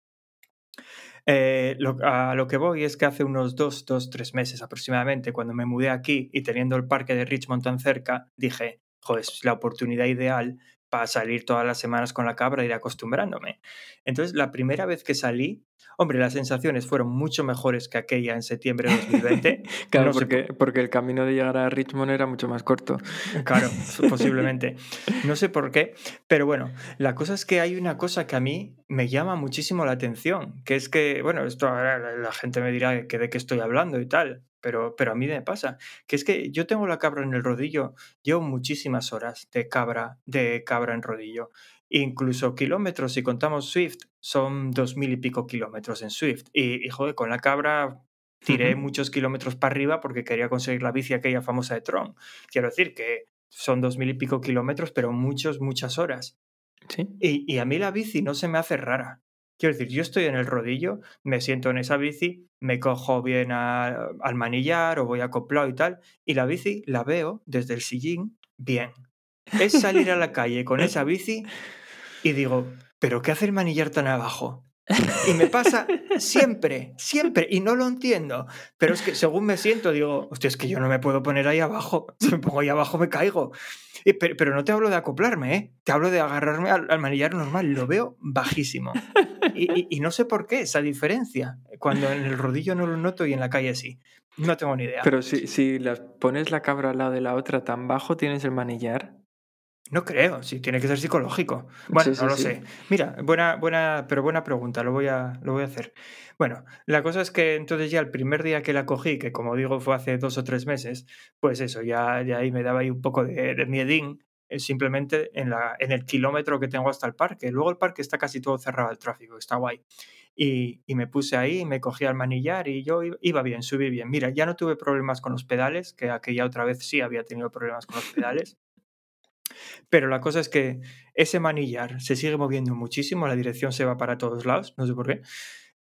Speaker 2: Eh, lo, a lo que voy es que hace unos dos, dos, tres meses aproximadamente, cuando me mudé aquí y teniendo el parque de Richmond tan cerca, dije, joder, es la oportunidad ideal para salir todas las semanas con la cabra e ir acostumbrándome. Entonces, la primera vez que salí, hombre, las sensaciones fueron mucho mejores que aquella en septiembre de 2020.
Speaker 3: claro, porque, porque el camino de llegar a Richmond era mucho más corto.
Speaker 2: Claro, posiblemente. No sé por qué, pero bueno, la cosa es que hay una cosa que a mí me llama muchísimo la atención, que es que, bueno, esto ahora la gente me dirá que de qué estoy hablando y tal, pero, pero a mí me pasa, que es que yo tengo la cabra en el rodillo, llevo muchísimas horas de cabra, de cabra en rodillo. Incluso kilómetros, si contamos Swift, son dos mil y pico kilómetros en Swift. Y, y joder, con la cabra tiré muchos kilómetros para arriba porque quería conseguir la bici aquella famosa de Tron. Quiero decir que son dos mil y pico kilómetros, pero muchos, muchas horas.
Speaker 3: ¿Sí?
Speaker 2: Y, y, a mí la bici no se me hace rara. Quiero decir, yo estoy en el rodillo, me siento en esa bici, me cojo bien a, al manillar o voy acoplado y tal, y la bici la veo desde el sillín bien. Es salir a la calle con esa bici y digo, ¿pero qué hace el manillar tan abajo? Y me pasa siempre, siempre, y no lo entiendo. Pero es que según me siento, digo, hostia, es que yo no me puedo poner ahí abajo. Si me pongo ahí abajo me caigo. Y, pero, pero, no te hablo de acoplarme, ¿eh? Te hablo de agarrarme al, al manillar normal. Lo veo bajísimo. Y, no sé por qué esa diferencia. Cuando en el rodillo no lo noto y en la calle sí. No tengo ni idea.
Speaker 3: Pero si, si las pones la cabra al lado de la otra tan bajo, ¿tienes el manillar?
Speaker 2: No creo, sí, tiene que ser psicológico. Bueno, sí, sí, no lo sí. sé. Mira, buena, buena, pero buena pregunta, lo voy, a, lo voy a hacer. Bueno, la cosa es que entonces ya el primer día que la cogí, que como digo fue hace dos o tres meses, pues eso, ya, ya ahí me daba ahí un poco de, de miedín, eh, simplemente en, la, en el kilómetro que tengo hasta el parque. Luego el parque está casi todo cerrado al tráfico, está guay. Y, y, me puse ahí, me cogí al manillar y yo iba bien, subí bien. Mira, ya no tuve problemas con los pedales, que aquella otra vez sí había tenido problemas con los pedales. Pero la cosa es que ese manillar se sigue moviendo muchísimo, la dirección se va para todos lados, no sé por qué.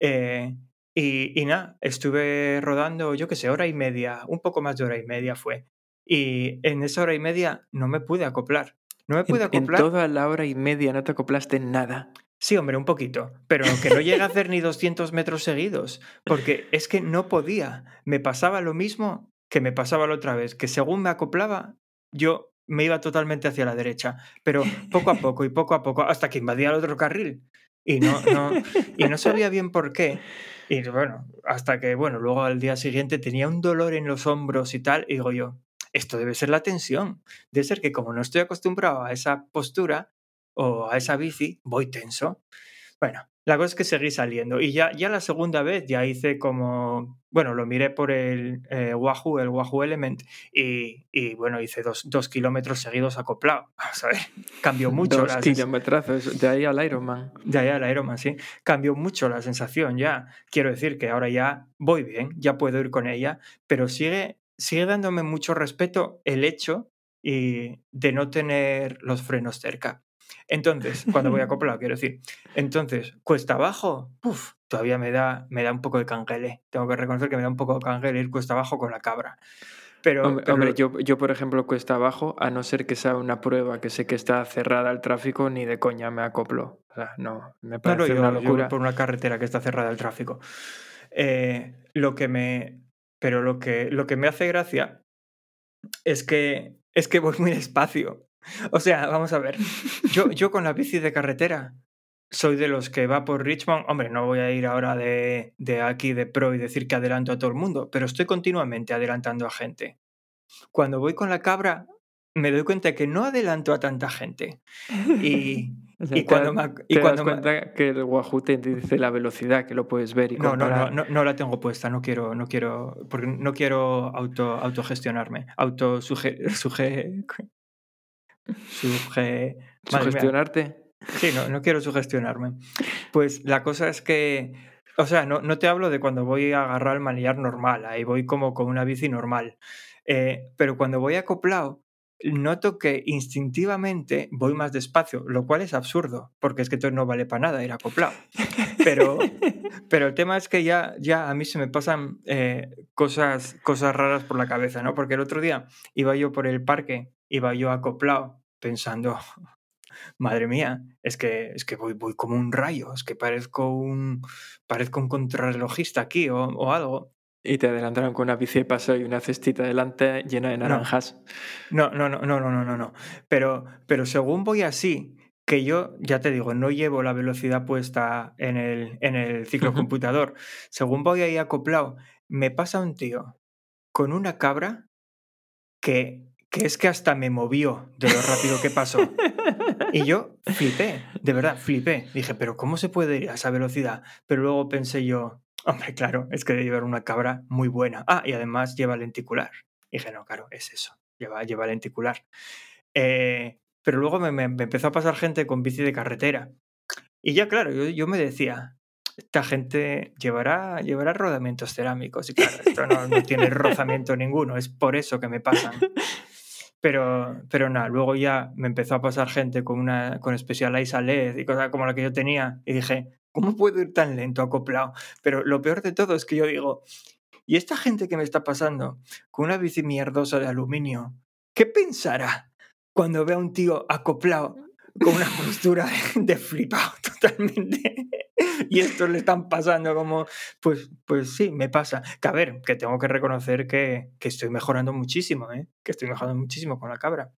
Speaker 2: Eh, y, y, nada, estuve rodando, yo qué sé, hora y media, un poco más de hora y media fue. Y en esa hora y media no me pude acoplar. No me pude
Speaker 3: en,
Speaker 2: acoplar.
Speaker 3: En toda la hora y media no te acoplaste en nada.
Speaker 2: Sí, hombre, un poquito, pero que no llega a hacer ni 200 metros seguidos, porque es que no podía. Me pasaba lo mismo que me pasaba la otra vez, que según me acoplaba, yo me iba totalmente hacia la derecha, pero poco a poco y poco a poco, hasta que invadía el otro carril. Y no, no, y no sabía bien por qué. Y bueno, hasta que, bueno, luego al día siguiente tenía un dolor en los hombros y tal, y digo yo, esto debe ser la tensión. Debe ser que como no estoy acostumbrado a esa postura o a esa bici, voy tenso. Bueno, la cosa es que seguí saliendo y ya, ya la segunda vez ya hice como, bueno, lo miré por el eh, Wahoo, el Wahoo Element y, y bueno, hice dos, dos, kilómetros seguidos acoplado. Vamos a ver, cambió mucho.
Speaker 3: dos la kilometrazos, de ahí al Ironman.
Speaker 2: De ahí al Ironman, sí. Cambió mucho la sensación ya. Quiero decir que ahora ya voy bien, ya puedo ir con ella, pero sigue, sigue dándome mucho respeto el hecho y de no tener los frenos cerca. Entonces, cuando voy acoplado, quiero decir. Entonces, cuesta abajo, uf, todavía me da, me da un poco de canguele. Tengo que reconocer que me da un poco de canguele ir cuesta abajo con la cabra. Pero,
Speaker 3: hombre,
Speaker 2: pero...
Speaker 3: hombre yo, yo, por ejemplo, cuesta abajo, a no ser que sea una prueba que sé que está cerrada al tráfico, ni de coña me acoplo. O sea, no, me parece
Speaker 2: yo,
Speaker 3: una locura.
Speaker 2: Yo por una carretera que está cerrada al tráfico. Eh, lo que me. Pero lo que, lo que me hace gracia es que, es que voy muy despacio. O sea, vamos a ver. Yo, yo con la bici de carretera soy de los que va por Richmond. Hombre, no voy a ir ahora de, de aquí de pro y decir que adelanto a todo el mundo, pero estoy continuamente adelantando a gente. Cuando voy con la cabra, me doy cuenta que no adelanto a tanta gente. Y,
Speaker 3: o sea,
Speaker 2: y cuando
Speaker 3: te,
Speaker 2: me, y
Speaker 3: te
Speaker 2: cuando
Speaker 3: das cuenta me... que el Wahoo te dice la velocidad, que lo puedes ver y
Speaker 2: no, no,
Speaker 3: comparar.
Speaker 2: no, no, no, la tengo puesta, no quiero, no quiero, porque no quiero auto, autogestionarme, auto suge, suge, suge,
Speaker 3: sugestionarte.
Speaker 2: Sí, no, no quiero sugestionarme. Pues la cosa es que, o sea, no, no te hablo de cuando voy a agarrar el manillar normal, ahí voy como con una bici normal. Eh, pero cuando voy acoplado, noto que instintivamente voy más despacio, lo cual es absurdo, porque es que entonces no vale para nada ir acoplado. Pero, pero el tema es que ya, ya a mí se me pasan eh, cosas, cosas raras por la cabeza, ¿no? Porque el otro día iba yo por el parque, iba yo acoplado, pensando, madre mía, es que, es que voy, voy como un rayo, es que parezco un, parezco un contrarrelojista aquí o, o algo.
Speaker 3: Y te adelantaron con una bici de paso y una cestita delante llena de naranjas.
Speaker 2: No, no, no, no, no, no, no, no. Pero, pero según voy así, que yo, ya te digo, no llevo la velocidad puesta en el, en el ciclocomputador. según voy ahí acoplado, me pasa un tío con una cabra que, que es que hasta me movió de lo rápido que pasó. Y yo flipé, de verdad, flipé. Dije, pero ¿cómo se puede ir a esa velocidad? Pero luego pensé yo, Hombre, claro, es que debe llevar una cabra muy buena. Ah, y además lleva lenticular. Dije, no, claro, es eso, lleva, lleva lenticular. Eh, pero luego me, empezó a pasar gente con bici de carretera. Y ya, claro, yo, me decía, esta gente llevará, llevará rodamientos cerámicos. Y claro, esto no, tiene rozamiento ninguno, es por eso que me pasan. Pero, pero nada, luego ya me empezó a pasar gente con una con Specialized LED y cosas como la que yo tenía. Y dije, ¿Cómo puedo ir tan lento acoplado? Pero lo peor de todo es que yo digo, ¿y esta gente que me está pasando con una bici mierdosa de aluminio, qué pensará cuando ve a un tío acoplado con una postura de flipado totalmente? y esto le están pasando como, pues, pues sí, me pasa. Que a ver, que tengo que reconocer que, que estoy mejorando muchísimo, ¿eh? que estoy mejorando muchísimo con la cabra.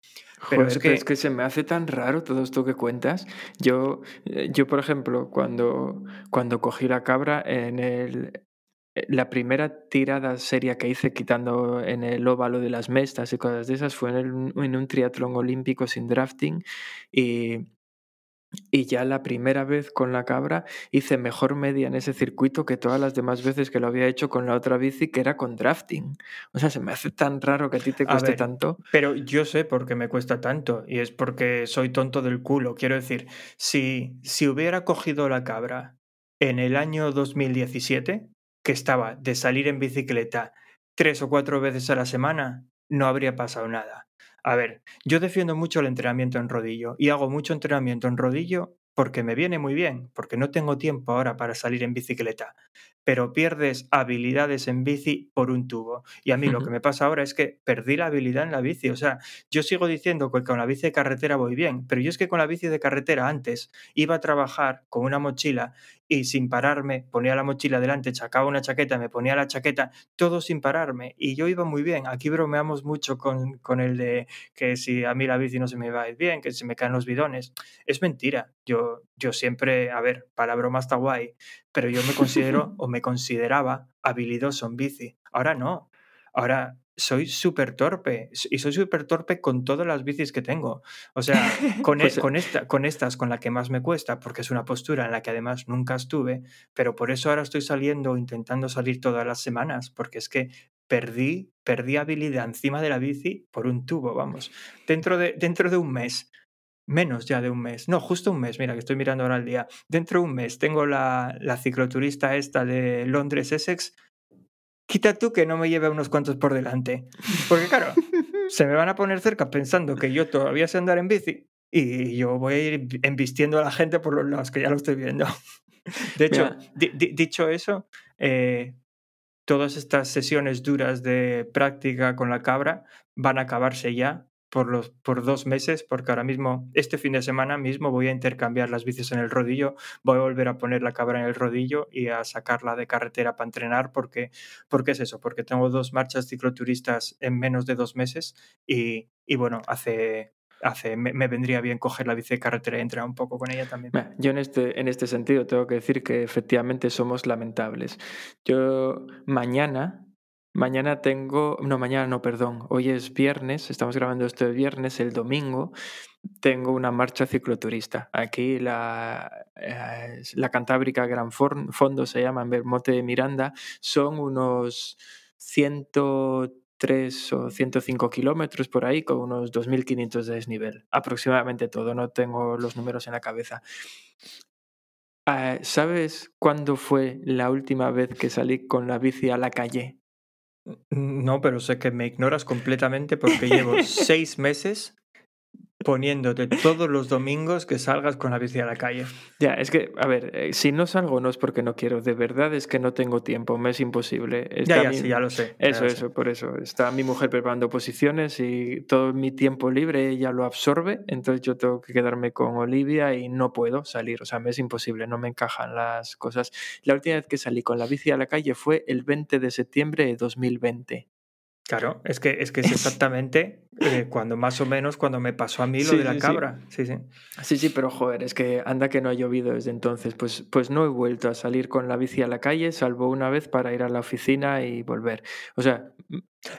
Speaker 3: Pero es, que... es que se me hace tan raro todo esto que cuentas. Yo, eh, yo por ejemplo, cuando, cuando cogí la cabra en el, la primera tirada seria que hice quitando en el óvalo de las mestas y cosas de esas fue en, en un triatlón olímpico sin drafting y y ya la primera vez con la cabra hice mejor media en ese circuito que todas las demás veces que lo había hecho con la otra bici, que era con drafting. O sea, se me hace tan raro que a ti te cueste tanto.
Speaker 2: Pero yo sé por qué me cuesta tanto y es porque soy tonto del culo. Quiero decir, si, si hubiera cogido la cabra en el año 2017, que estaba de salir en bicicleta tres o cuatro veces a la semana, no habría pasado nada. A ver, yo defiendo mucho el entrenamiento en rodillo y hago mucho entrenamiento en rodillo porque me viene muy bien, porque no tengo tiempo ahora para salir en bicicleta pero pierdes habilidades en bici por un tubo. Y a mí lo que me pasa ahora es que perdí la habilidad en la bici. O sea, yo sigo diciendo que con la bici de carretera voy bien, pero yo es que con la bici de carretera antes iba a trabajar con una mochila y sin pararme ponía la mochila delante, sacaba una chaqueta, me ponía la chaqueta, todo sin pararme. Y yo iba muy bien. Aquí bromeamos mucho con, con el de que si a mí la bici no se me va a ir bien, que se me caen los bidones. Es mentira. Yo, yo siempre, a ver, para broma está guay, pero yo me considero me consideraba habilidoso en bici. Ahora no. Ahora soy súper torpe y soy súper torpe con todas las bicis que tengo. O sea, con, e, pues, con, esta, con estas, con la que más me cuesta, porque es una postura en la que además nunca estuve, pero por eso ahora estoy saliendo, intentando salir todas las semanas, porque es que perdí, perdí habilidad encima de la bici por un tubo, vamos. Dentro de, dentro de un mes menos ya de un mes, no, justo un mes, mira que estoy mirando ahora el día, dentro de un mes tengo la, la cicloturista esta de Londres Essex, quita tú que no me lleve unos cuantos por delante, porque claro, se me van a poner cerca pensando que yo todavía sé andar en bici y yo voy a ir embistiendo a la gente por los lados, que ya lo estoy viendo. De hecho, dicho eso, eh, todas estas sesiones duras de práctica con la cabra van a acabarse ya por, los, por dos meses, porque ahora mismo, este fin de semana mismo, voy a intercambiar las bicis en el rodillo, voy a volver a poner la cabra en el rodillo y a sacarla de carretera para entrenar, porque, porque es eso, porque tengo dos marchas cicloturistas en menos de dos meses y, y bueno, hace, hace, me, vendría bien coger la bici de carretera y entrenar un poco con ella también.
Speaker 3: Yo en este, en este sentido tengo que decir que efectivamente somos lamentables. Yo mañana Mañana tengo, no, mañana no, perdón, hoy es viernes, estamos grabando esto el viernes, el domingo tengo una marcha cicloturista. Aquí la, eh, la Cantábrica Gran Fondo se llama en Bermote de Miranda, son unos 103 o 105 kilómetros por ahí con unos 2.500 de desnivel, aproximadamente todo, no tengo los números en la cabeza. Ah, ¿Sabes cuándo fue la última vez que salí con la bici a la calle?
Speaker 2: No, pero sé que me ignoras completamente porque llevo seis meses poniéndote todos los domingos que salgas con la bici a la calle.
Speaker 3: Ya, es que, a ver, eh, si no salgo no es porque no quiero, de verdad es que no tengo tiempo, me es imposible.
Speaker 2: ya, ya, sí, ya lo sé.
Speaker 3: Eso, eso, por eso. Está mi mujer preparando posiciones y todo mi tiempo libre ella lo absorbe, entonces yo tengo que quedarme con Olivia y no puedo salir, o sea, me es imposible, no me encajan las cosas. La última vez que salí con la bici a la calle fue el 20 de septiembre de 2020.
Speaker 2: Claro, es que es, que es exactamente eh, cuando más o menos cuando me pasó a mí lo de la cabra. Sí. sí.
Speaker 3: sí, sí. pero joder, es que anda que no ha llovido desde entonces. Pues, pues no he vuelto a salir con la bici a la calle, salvo una vez para ir a la oficina y volver. O sea.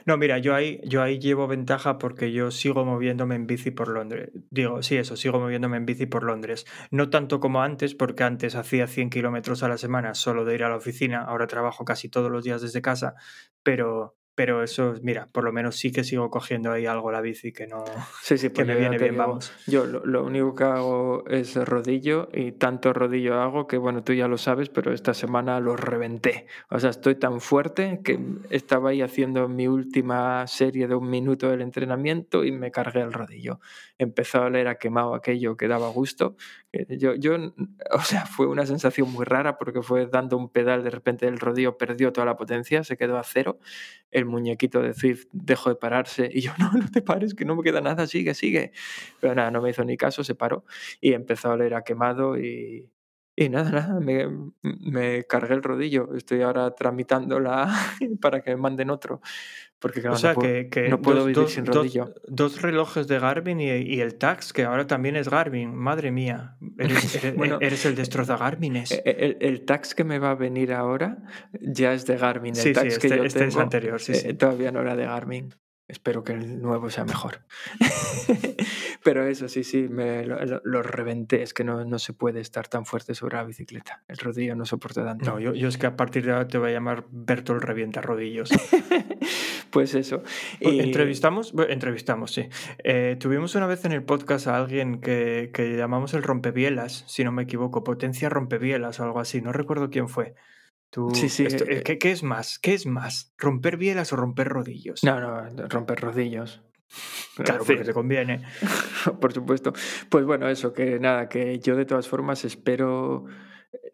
Speaker 2: No, mira, yo ahí, yo ahí llevo ventaja porque yo sigo moviéndome en bici por Londres. Digo, sí, eso, sigo moviéndome en bici por Londres. No tanto como antes, porque antes hacía 100 kilómetros a la semana solo de ir a la oficina. Ahora trabajo casi todos los días desde casa, pero, pero eso, mira, por lo menos sí que sigo cogiendo ahí algo la bici que no.
Speaker 3: Sí, sí, que me viene bien, vamos. Yo lo, único que hago es rodillo y tanto rodillo hago que, bueno, tú ya lo sabes, pero esta semana lo reventé. O sea, estoy tan fuerte que estaba ahí haciendo mi última serie de un minuto del entrenamiento y me cargué el rodillo. Empezó a oler a quemado aquello que daba gusto. Yo, yo, o sea, fue una sensación muy rara porque fue dando un pedal, de repente el rodillo perdió toda la potencia, se quedó a cero el muñequito de Zwift dejó de pararse y yo, no, no te pares, que no me queda nada, sigue, sigue. Pero nada, no me hizo ni caso, se paró y empezó a oler a quemado y, y nada, nada, me, me, cargué el rodillo. Estoy ahora tramitándola para que me manden otro. Porque claro,
Speaker 2: o sea,
Speaker 3: no
Speaker 2: puedo,
Speaker 3: que, no puedo vivir sin rodillo.
Speaker 2: Dos, relojes de Garmin y, el Tax, que ahora también es Garmin. Madre mía, eres, bueno, eres el destroza Garmines.
Speaker 3: E, el, el, Tax que me va a venir ahora ya es de Garmin. El
Speaker 2: sí,
Speaker 3: tax
Speaker 2: sí,
Speaker 3: que
Speaker 2: este,
Speaker 3: yo
Speaker 2: este
Speaker 3: tengo,
Speaker 2: es anterior, sí, sí.
Speaker 3: Eh, todavía no era de Garmin. Espero que el nuevo sea mejor. Pero eso sí, sí, me lo, lo, reventé. Es que no, no, se puede estar tan fuerte sobre la bicicleta. El rodillo no soporta tanto.
Speaker 2: No, yo, yo es que a partir de ahora te voy a llamar Bertol Revienta Rodillos.
Speaker 3: pues eso.
Speaker 2: Y... ¿Entrevistamos? Bueno, entrevistamos, sí. Eh, tuvimos una vez en el podcast a alguien que, que llamamos el rompebielas, si no me equivoco, Potencia Rompebielas o algo así. No recuerdo quién fue. Tú,
Speaker 3: sí, sí.
Speaker 2: Esto, ¿qué, ¿qué, es más? ¿Qué es más? ¿Romper bielas o romper rodillos?
Speaker 3: No, no, romper rodillos.
Speaker 2: Claro, porque te conviene.
Speaker 3: Por supuesto. Pues bueno, eso, que nada, que yo de todas formas espero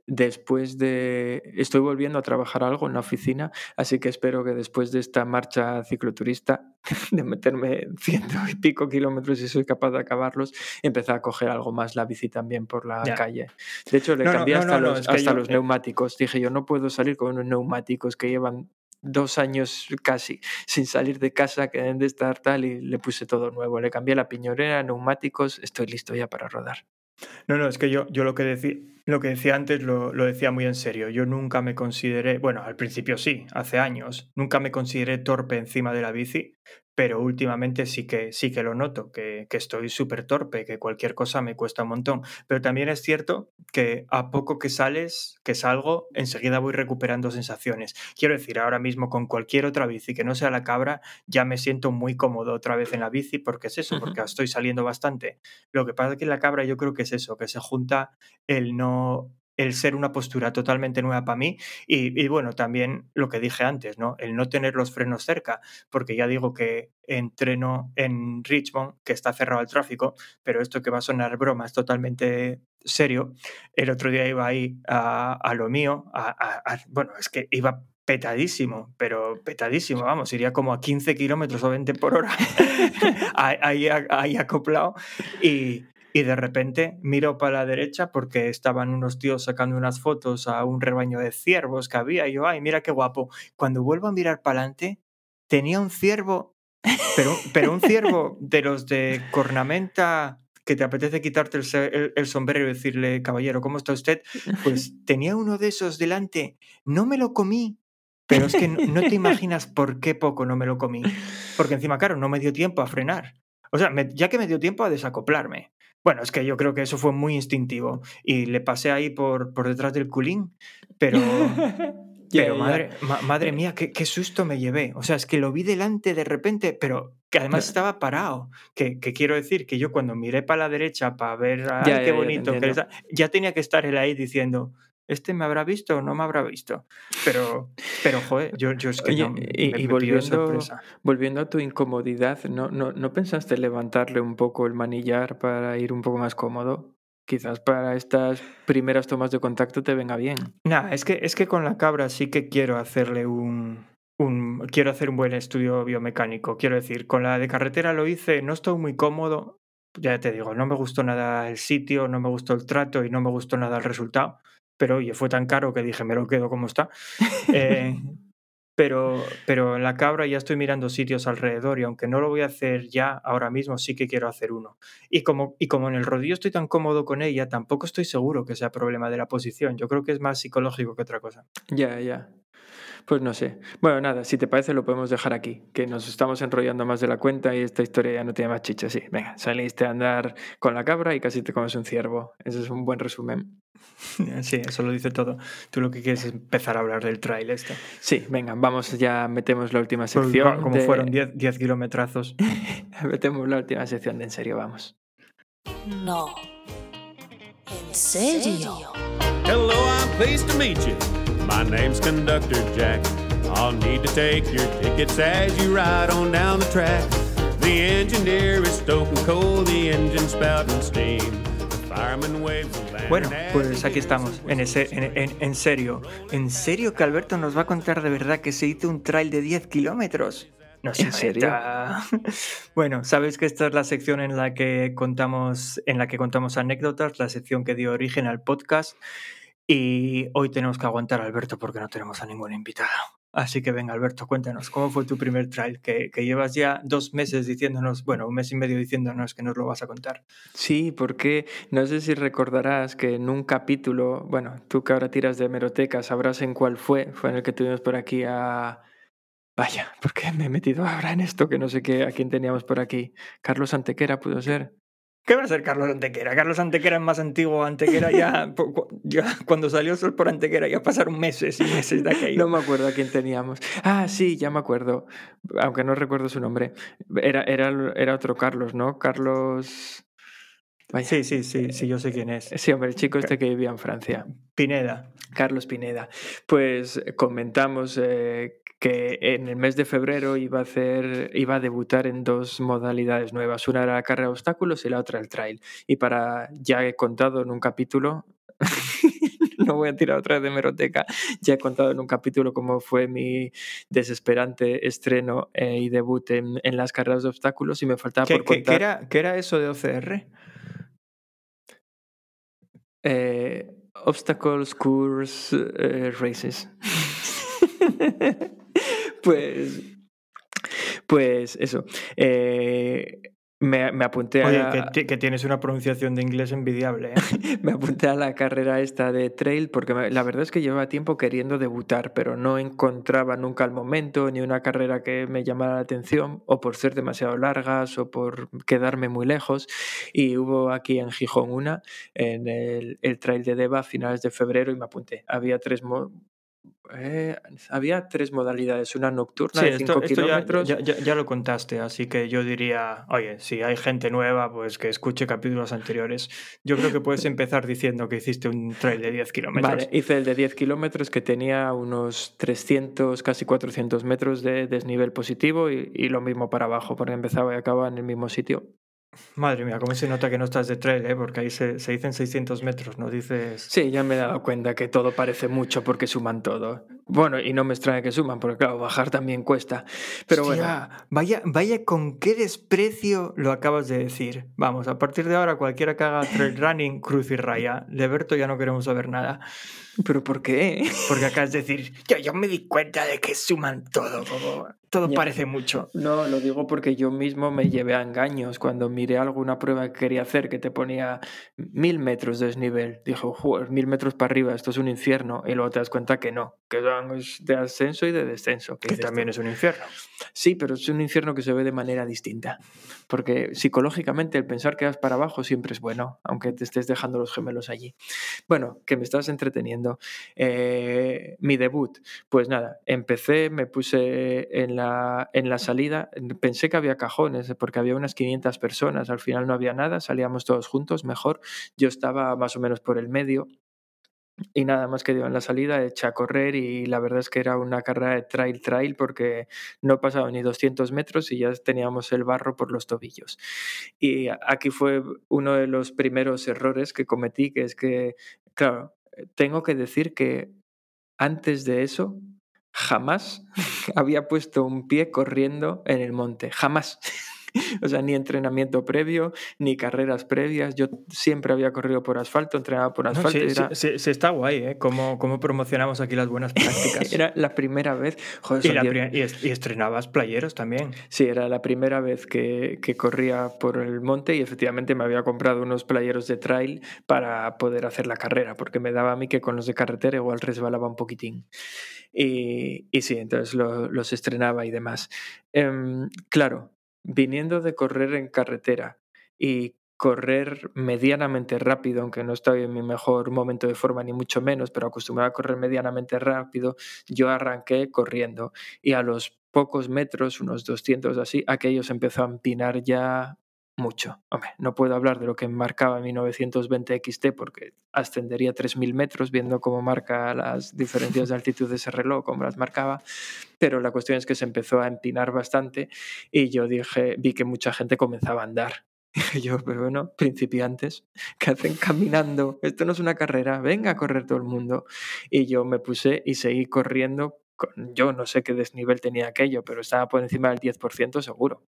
Speaker 3: después de... Estoy volviendo a trabajar algo en la oficina, así que espero que después de esta marcha cicloturista, de meterme ciento y pico kilómetros y soy capaz de acabarlos, empezar a coger algo más la bici también por la ya. calle. De hecho, le
Speaker 2: no,
Speaker 3: cambié
Speaker 2: no,
Speaker 3: hasta, los,
Speaker 2: es que
Speaker 3: hasta
Speaker 2: yo,
Speaker 3: los neumáticos. Dije, yo no puedo salir con unos neumáticos que llevan dos años casi sin salir de casa, que deben de estar tal, y le puse todo nuevo. Le cambié la piñonera, neumáticos, estoy listo ya para rodar.
Speaker 2: No, no, es que yo, yo lo, que decía, lo que decía antes lo, lo, decía muy en serio. Yo nunca me consideré, bueno, al principio sí, hace años, nunca me consideré torpe encima de la bici, pero últimamente sí que, sí que lo noto, que, que estoy súper torpe, que cualquier cosa me cuesta un montón. Pero también es cierto que a poco que sales, que salgo, enseguida voy recuperando sensaciones. Quiero decir, ahora mismo con cualquier otra bici que no sea la cabra, ya me siento muy cómodo otra vez en la bici, porque es eso, porque estoy saliendo bastante. Lo que pasa es que en la cabra yo creo que es eso, que se junta el no el ser una postura totalmente nueva para mí y, bueno, también lo que dije antes, ¿no? El no tener los frenos cerca, porque ya digo que entreno en Richmond, que está cerrado al tráfico, pero esto que va a sonar broma es totalmente serio. El otro día iba ahí a, lo mío, bueno, es que iba petadísimo, pero petadísimo, vamos, iría como a 15 kilómetros o 20 por hora ahí, ahí acoplado y, y de repente miro para la derecha porque estaban unos tíos sacando unas fotos a un rebaño de ciervos que había y yo, ay, mira qué guapo. Cuando vuelvo a mirar para adelante, tenía un ciervo, pero, pero un ciervo de los de cornamenta que te apetece quitarte el, el, el, sombrero y decirle, caballero, ¿cómo está usted? Pues tenía uno de esos delante, no me lo comí, pero es que no, no te imaginas por qué poco no me lo comí. Porque encima, claro, no me dio tiempo a frenar. O sea, me, ya que me dio tiempo a desacoplarme. Bueno, es que yo creo que eso fue muy instintivo y le pasé ahí por, por detrás del culín, pero, pero madre, ma, madre mía, qué, qué, susto me llevé. O sea, es que lo vi delante de repente, pero que además estaba parado. Que, que quiero decir que yo cuando miré para la derecha para ver, ay, qué bonito, que ya tenía que estar él ahí diciendo, ¿Este me habrá visto o no me habrá visto? Pero, pero joder, yo, yo es que
Speaker 3: Oye,
Speaker 2: no, me-
Speaker 3: y,
Speaker 2: me
Speaker 3: y volviendo,
Speaker 2: sorpresa.
Speaker 3: volviendo a tu incomodidad, ¿no, no, ¿no pensaste levantarle un poco el manillar para ir un poco más cómodo? Quizás para estas primeras tomas de contacto te venga bien.
Speaker 2: Nah, es que, es que con la cabra sí que quiero hacerle un, un. Quiero hacer un buen estudio biomecánico. Quiero decir, con la de carretera lo hice, no estoy muy cómodo. Ya te digo, no me gustó nada el sitio, no me gustó el trato y no me gustó nada el resultado. Pero oye, fue tan caro que dije, me lo quedo como está. Eh, pero, pero en la cabra ya estoy mirando sitios alrededor y aunque no lo voy a hacer ya ahora mismo, sí que quiero hacer uno. Y como, y como en el rodillo estoy tan cómodo con ella, tampoco estoy seguro que sea problema de la posición. Yo creo que es más psicológico que otra cosa.
Speaker 3: Ya, ya. Pues no sé. Bueno, nada, si te parece lo podemos dejar aquí, que nos estamos enrollando más de la cuenta y esta historia ya no tiene más chicha. Sí, venga, saliste a andar con la cabra y casi te comes un ciervo. Ese es un buen resumen.
Speaker 2: Sí, eso lo dice todo. Tú lo que quieres es empezar a hablar del trail este.
Speaker 3: Sí, venga, vamos, ya metemos la última
Speaker 2: Pues,
Speaker 3: sección.
Speaker 2: Como
Speaker 3: de-
Speaker 2: fueron 10 10 kilometrazos.
Speaker 3: metemos la última sección de en serio, vamos.
Speaker 5: No. ¿En serio?
Speaker 6: Hello, I'm pleased to meet you. My name's Conductor Jack. I'll need to take your tickets as you ride on down the track. The engineer is stoking coal, the engine spouting steam. The fireman waves a lantern
Speaker 2: Bueno, pues aquí estamos, en, ese, en, en- en serio. ¿En serio que Alberto nos va a contar de verdad que se hizo un trail de 10 kilómetros? No
Speaker 3: ¿En serio?
Speaker 2: Bueno, sabéis que esta es la sección en la que contamos, en la que contamos anécdotas, la sección que dio origen al podcast. Y hoy tenemos que aguantar a Alberto porque no tenemos a ningún invitado. Así que venga, Alberto, cuéntanos, ¿cómo fue tu primer? Que, que llevas ya dos meses diciéndonos, bueno, un mes y medio diciéndonos que nos lo vas a contar.
Speaker 3: Sí, porque no sé si recordarás que en un capítulo, bueno, tú que ahora tiras de hemeroteca, sabrás en cuál fue, fue en el que tuvimos por aquí a... Vaya, ¿por qué me he metido ahora en esto? Que no sé qué, a quién teníamos por aquí. Carlos Antequera pudo ser.
Speaker 2: ¿Qué va a ser Carlos Antequera? Carlos Antequera es más antiguo. Antequera ya, cuando salió Sol por Antequera ya pasaron meses y meses de aquello.
Speaker 3: No me acuerdo a quién teníamos. Ah, sí, ya me acuerdo. Aunque no recuerdo su nombre. Era, era, era otro Carlos, ¿no? Carlos... Vaya.
Speaker 2: Sí, sí, sí, sí, yo sé quién es.
Speaker 3: Sí, hombre, el chico este que vivía en Francia.
Speaker 2: Pineda.
Speaker 3: Carlos Pineda. Pues comentamos eh, que en el mes de febrero iba a hacer, iba a debutar en dos modalidades nuevas. Una era la carrera de obstáculos y la otra el trail. Y para, ya he contado en un capítulo, no voy a tirar otra vez de meroteca, ya he contado en un capítulo cómo fue mi desesperante estreno eh, y debut en, en las carreras de obstáculos y me faltaba
Speaker 2: ¿Qué,
Speaker 3: por
Speaker 2: qué-
Speaker 3: contar.
Speaker 2: qué era, qué era eso de OCR?
Speaker 3: Eh, obstacles, course, eh, races. pues, pues eso. eh, me, me apunté
Speaker 2: Oye,
Speaker 3: a,
Speaker 2: que, ti- que tienes una pronunciación de inglés envidiable. ¿eh?
Speaker 3: me apunté a la carrera esta de trail porque me- la verdad es que llevaba tiempo queriendo debutar, pero no encontraba nunca el momento ni una carrera que me llamara la atención, o por ser demasiado largas, o por quedarme muy lejos. Y hubo aquí en Gijón una, en el, el trail de Deva a finales de febrero, y me apunté. Había tres, eh, había tres modalidades, una nocturna
Speaker 2: Sí,
Speaker 3: de 5
Speaker 2: esto, esto ya,
Speaker 3: kilómetros.
Speaker 2: ya- ya- ya lo contaste, así que yo diría, oye, si hay gente nueva, pues que escuche capítulos anteriores. Yo creo que puedes empezar diciendo que hiciste un trail de 10 kilómetros.
Speaker 3: Vale, hice el de 10 kilómetros que tenía unos 300, casi 400 metros de desnivel positivo y, y lo mismo para abajo, porque empezaba y acababa en el mismo sitio.
Speaker 2: Madre mía, cómo se nota que no estás de trail, ¿eh? porque ahí se, se dicen 600 metros, no dices...
Speaker 3: Sí, ya me he dado cuenta que todo parece mucho porque suman todo. Bueno, y no me extraña que suman, porque claro, bajar también cuesta. Pero bueno,
Speaker 2: vaya, vaya con qué desprecio lo acabas de decir. Vamos, a partir de ahora cualquiera que haga trail running, cruz y raya, de Berto ya no queremos saber nada.
Speaker 3: ¿pero por qué?
Speaker 2: Porque acabas de decir, yo, yo me di cuenta de que suman todo, como todo
Speaker 3: Ya.
Speaker 2: parece mucho.
Speaker 3: No, lo digo porque yo mismo me llevé a engaños cuando miré alguna prueba que quería hacer que te ponía mil metros de desnivel. Dije, joder, mil metros para arriba, esto es un infierno. Y luego te das cuenta que no, que son de ascenso y de descenso.
Speaker 2: Que también es un infierno.
Speaker 3: Sí, pero es un infierno que se ve de manera distinta. Porque psicológicamente el pensar que vas para abajo siempre es bueno, aunque te estés dejando los gemelos allí. Bueno, que me estás entreteniendo. Eh, mi debut, pues nada, empecé, me puse en la, en la salida, pensé que había cajones, porque había unas 500 personas, al final no había nada, salíamos todos juntos, mejor. Yo estaba más o menos por el medio. y nada más que dio en la salida, eché a correr y la verdad es que era una carrera de trail trail porque no pasaba ni 200 metros y ya teníamos el barro por los tobillos. Y aquí fue uno de los primeros errores que cometí, que es que, claro, tengo que decir que antes de eso jamás había puesto un pie corriendo en el monte, jamás. o sea, ni entrenamiento previo, ni carreras previas. Yo siempre había corrido por asfalto, entrenaba por asfalto.
Speaker 2: sí, sí, está guay, ¿eh? Cómo, promocionamos aquí las buenas prácticas.
Speaker 3: era la primera vez.
Speaker 2: y, estrenabas playeros también.
Speaker 3: Sí, era la primera vez que, que, corría por el monte y efectivamente me había comprado unos playeros de trail para poder hacer la carrera, porque me daba a mí que con los de carretera igual resbalaba un poquitín. Y, y sí, entonces los estrenaba y demás. Em, claro, viniendo de correr en carretera y correr medianamente rápido, aunque no estoy en mi mejor momento de forma ni mucho menos, pero acostumbrado a correr medianamente rápido, yo arranqué corriendo. Y a los pocos metros, unos 200 así, aquello se empezó a empinar ya mucho. Hombre, no puedo hablar de lo que marcaba 1920 XT porque ascendería 3.000 metros viendo cómo marca las diferencias de altitud de ese reloj, cómo las marcaba, pero la cuestión es que se empezó a empinar bastante y yo dije, vi que mucha gente comenzaba a andar. Y yo, pero bueno, principiantes, ¿qué hacen caminando? Esto no es una carrera, venga a correr todo el mundo. Y yo me puse y seguí corriendo. Yo no sé qué desnivel tenía aquello, pero estaba por encima del 10% seguro.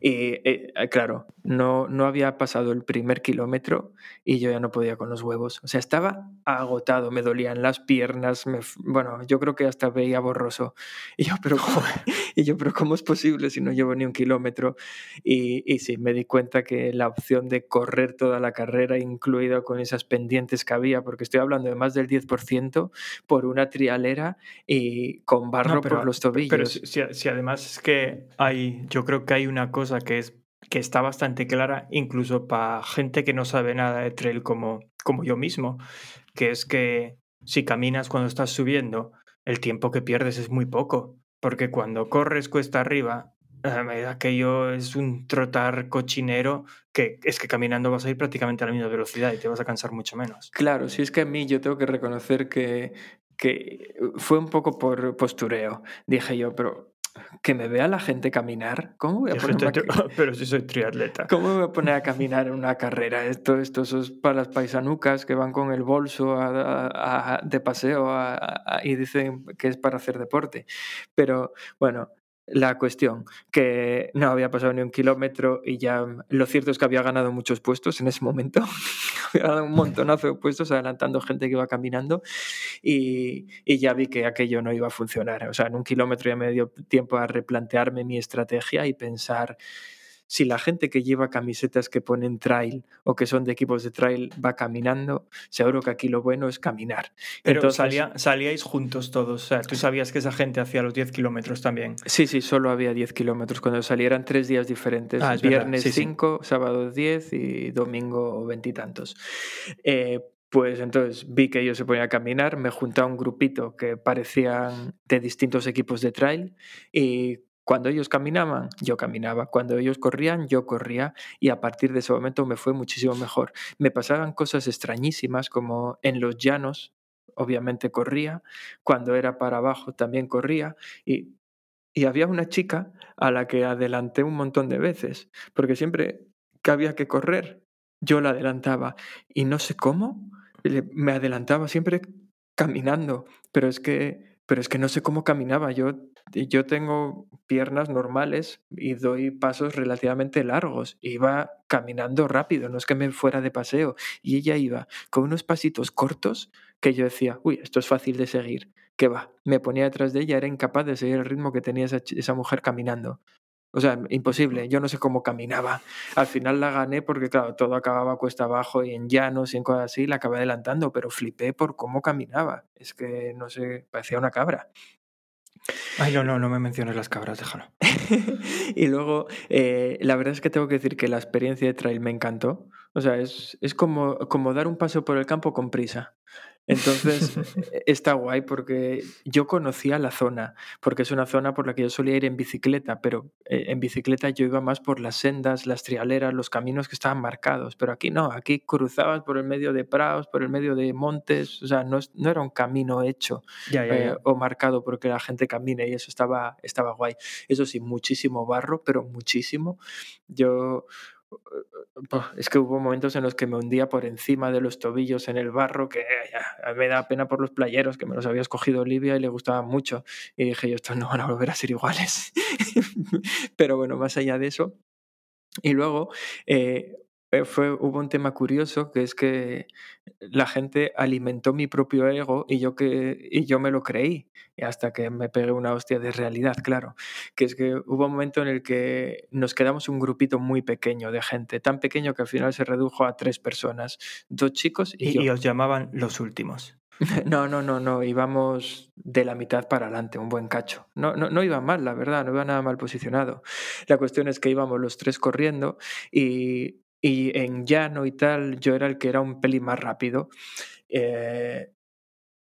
Speaker 3: Y eh, claro, no, no había pasado el primer kilómetro y yo ya no podía con los huevos. O sea, estaba agotado, me dolían las piernas, bueno, yo creo que hasta veía borroso. Y yo, pero ¿cómo, y yo, pero ¿cómo es posible si no llevo ni un kilómetro? Y, y sí, me di cuenta que la opción de correr toda la carrera, incluida con esas pendientes que había, porque estoy hablando de más del 10%, por una trialera y con barro por los tobillos.
Speaker 2: Pero si, si además es que hay, yo creo que hay una cosa que es que está bastante clara incluso para gente que no sabe nada de trail como, como yo mismo, que es que si caminas cuando estás subiendo, el tiempo que pierdes es muy poco, porque cuando corres cuesta arriba, aquello es un trotar cochinero que es que caminando vas a ir prácticamente a la misma velocidad y te vas a cansar mucho menos.
Speaker 3: Claro, si es que a mí yo tengo que reconocer que, que fue un poco por postureo. Dije yo, pero que me vea la gente caminar. ¿Cómo voy a poner
Speaker 2: Pero si soy triatleta.
Speaker 3: ¿Cómo me voy a poner a caminar en una carrera? Esto, esto es para las paisanucas que van con el bolso de paseo y dicen que es para hacer deporte. Pero bueno, la cuestión, que no había pasado ni un kilómetro y ya lo cierto es que había ganado muchos puestos en ese momento, había ganado un montonazo de puestos adelantando gente que iba caminando y, y, ya vi que aquello no iba a funcionar. O sea, en un kilómetro ya me dio tiempo a replantearme mi estrategia y pensar si la gente que lleva camisetas que ponen trail o que son de equipos de trail va caminando, seguro que aquí lo bueno es caminar.
Speaker 2: Pero Entonces, salíais juntos todos, o sea, tú sabías que esa gente hacía los 10 kilómetros también.
Speaker 3: Sí, sí, solo había 10 kilómetros. Cuando salieran tres días diferentes, ah, viernes 5, sábado 10 y domingo veintitantos. Eh, pues entonces vi que ellos se ponían a caminar, me junté a un grupito que parecían de distintos equipos de trail y cuando ellos caminaban, yo caminaba. Cuando ellos corrían, yo corría. Y a partir de ese momento me fue muchísimo mejor. Me pasaban cosas extrañísimas como en los llanos, obviamente corría. Cuando era para abajo también corría. Y, y había una chica a la que adelanté un montón de veces. Porque siempre que había que correr, yo la adelantaba. Y no sé cómo, me adelantaba siempre caminando. Pero es que pero es que no sé cómo caminaba. Yo, yo tengo piernas normales y doy pasos relativamente largos. Iba caminando rápido, no es que me fuera de paseo. Y ella iba con unos pasitos cortos que yo decía, uy, esto es fácil de seguir. ¿Qué va? Me ponía detrás de ella, era incapaz de seguir el ritmo que tenía esa, esa mujer caminando. O sea, imposible. Yo no sé cómo caminaba. Al final la gané porque, claro, todo acababa cuesta abajo y en llanos y en cosas así. La acabé adelantando, pero flipé por cómo caminaba. Es que, no sé, parecía una cabra.
Speaker 2: Ay, no, no, no me menciones las cabras, déjalo.
Speaker 3: y luego, eh, la verdad es que tengo que decir que la experiencia de trail me encantó. O sea, es, es como, como dar un paso por el campo con prisa. Entonces, e, está guay porque yo conocía la zona, porque es una zona por la que yo solía ir en bicicleta, pero eh, en bicicleta yo iba más por las sendas, las trialeras, los caminos que estaban marcados, pero aquí no, aquí cruzabas por el medio de prados, por el medio de montes, o sea, no, no era un camino hecho eh, o marcado porque la gente camine y eso estaba, estaba guay. Eso sí, muchísimo barro, pero muchísimo. Yo es que hubo momentos en los que me hundía por encima de los tobillos en el barro, que me da pena por los playeros, que me los había escogido Olivia y le gustaba mucho. Y dije, yo, estos no van a volver a ser iguales. Pero bueno, más allá de eso. Y luego, eh, fue, hubo un tema curioso que es que la gente alimentó mi propio ego y yo, que, y yo me lo creí, hasta que me pegué una hostia de realidad, claro. Que es que hubo un momento en el que nos quedamos un grupito muy pequeño de gente, tan pequeño que al final se redujo a tres personas, dos chicos y,
Speaker 2: y, os llamaban los últimos.
Speaker 3: No, no, no, no, íbamos de la mitad para adelante, un buen cacho. No, no, no iba mal, la verdad, no iba nada mal posicionado. La cuestión es que íbamos los tres corriendo y y en llano y tal, yo era el que era un pelín más rápido. Eh,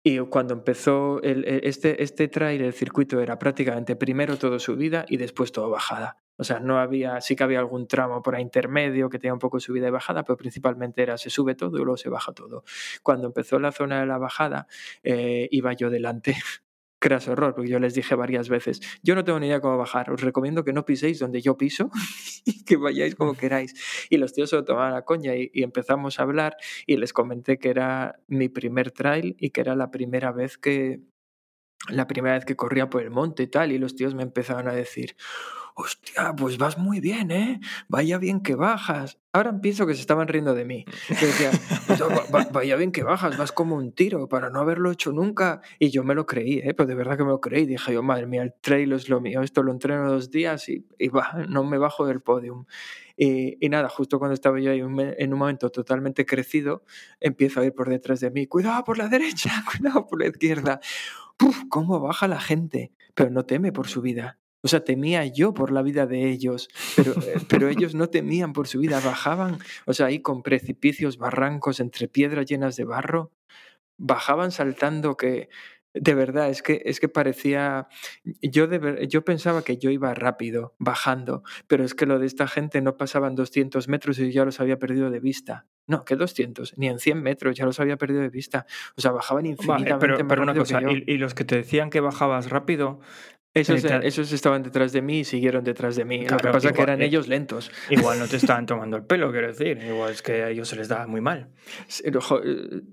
Speaker 3: y cuando empezó e, este, este trail, el circuito era prácticamente primero todo subida y después todo bajada. O sea, no había, sí que había algún tramo por ahí intermedio que tenía un poco subida y bajada, pero principalmente era se sube todo y luego se baja todo. Cuando empezó la zona de la bajada, eh, iba yo delante craso error, porque yo les dije varias veces, yo no tengo ni idea cómo bajar, os recomiendo que no piséis donde yo piso y que vayáis como queráis. Y los tíos se lo tomaban a coña y, empezamos a hablar y les comenté que era mi primer trail y que era la primera vez que la primera vez que corría por el monte y tal, y los tíos me empezaban a decir, hostia, pues vas muy bien, ¿eh? Vaya bien que bajas. Ahora pienso que se estaban riendo de mí. decía, vaya bien que bajas, vas como un tiro para no haberlo hecho nunca. Y yo me lo creí, ¿eh? Pero de verdad que me lo creí. Dije yo, madre mía, el trail es lo mío, esto lo entreno dos días y, y no me bajo del podium. Y, y, nada, justo cuando estaba yo ahí en un momento totalmente crecido, empiezo a ir por detrás de mí, cuidado por la derecha, cuidado por la izquierda. ¿Cómo baja la gente? Pero no teme por su vida. O sea, temía yo por la vida de ellos, pero, eh, pero ellos no temían por su vida, bajaban, o sea, ahí con precipicios, barrancos, entre piedras llenas de barro, bajaban saltando que, de verdad, es que, es que parecía, yo, de, yo pensaba que yo iba rápido, bajando, pero es que lo de esta gente no pasaban 200 metros y ya los había perdido de vista. No, que 200, ni en 100 metros, ya los había perdido de vista. O sea, bajaban infinitamente
Speaker 2: pero, una cosa, y, los que te decían que bajabas rápido,
Speaker 3: esos, esos, estaban detrás de mí y siguieron detrás de mí. Lo que pasa es que eran eh, ellos lentos.
Speaker 2: Igual no te estaban tomando el pelo, quiero decir. Igual es que a ellos se les daba muy mal.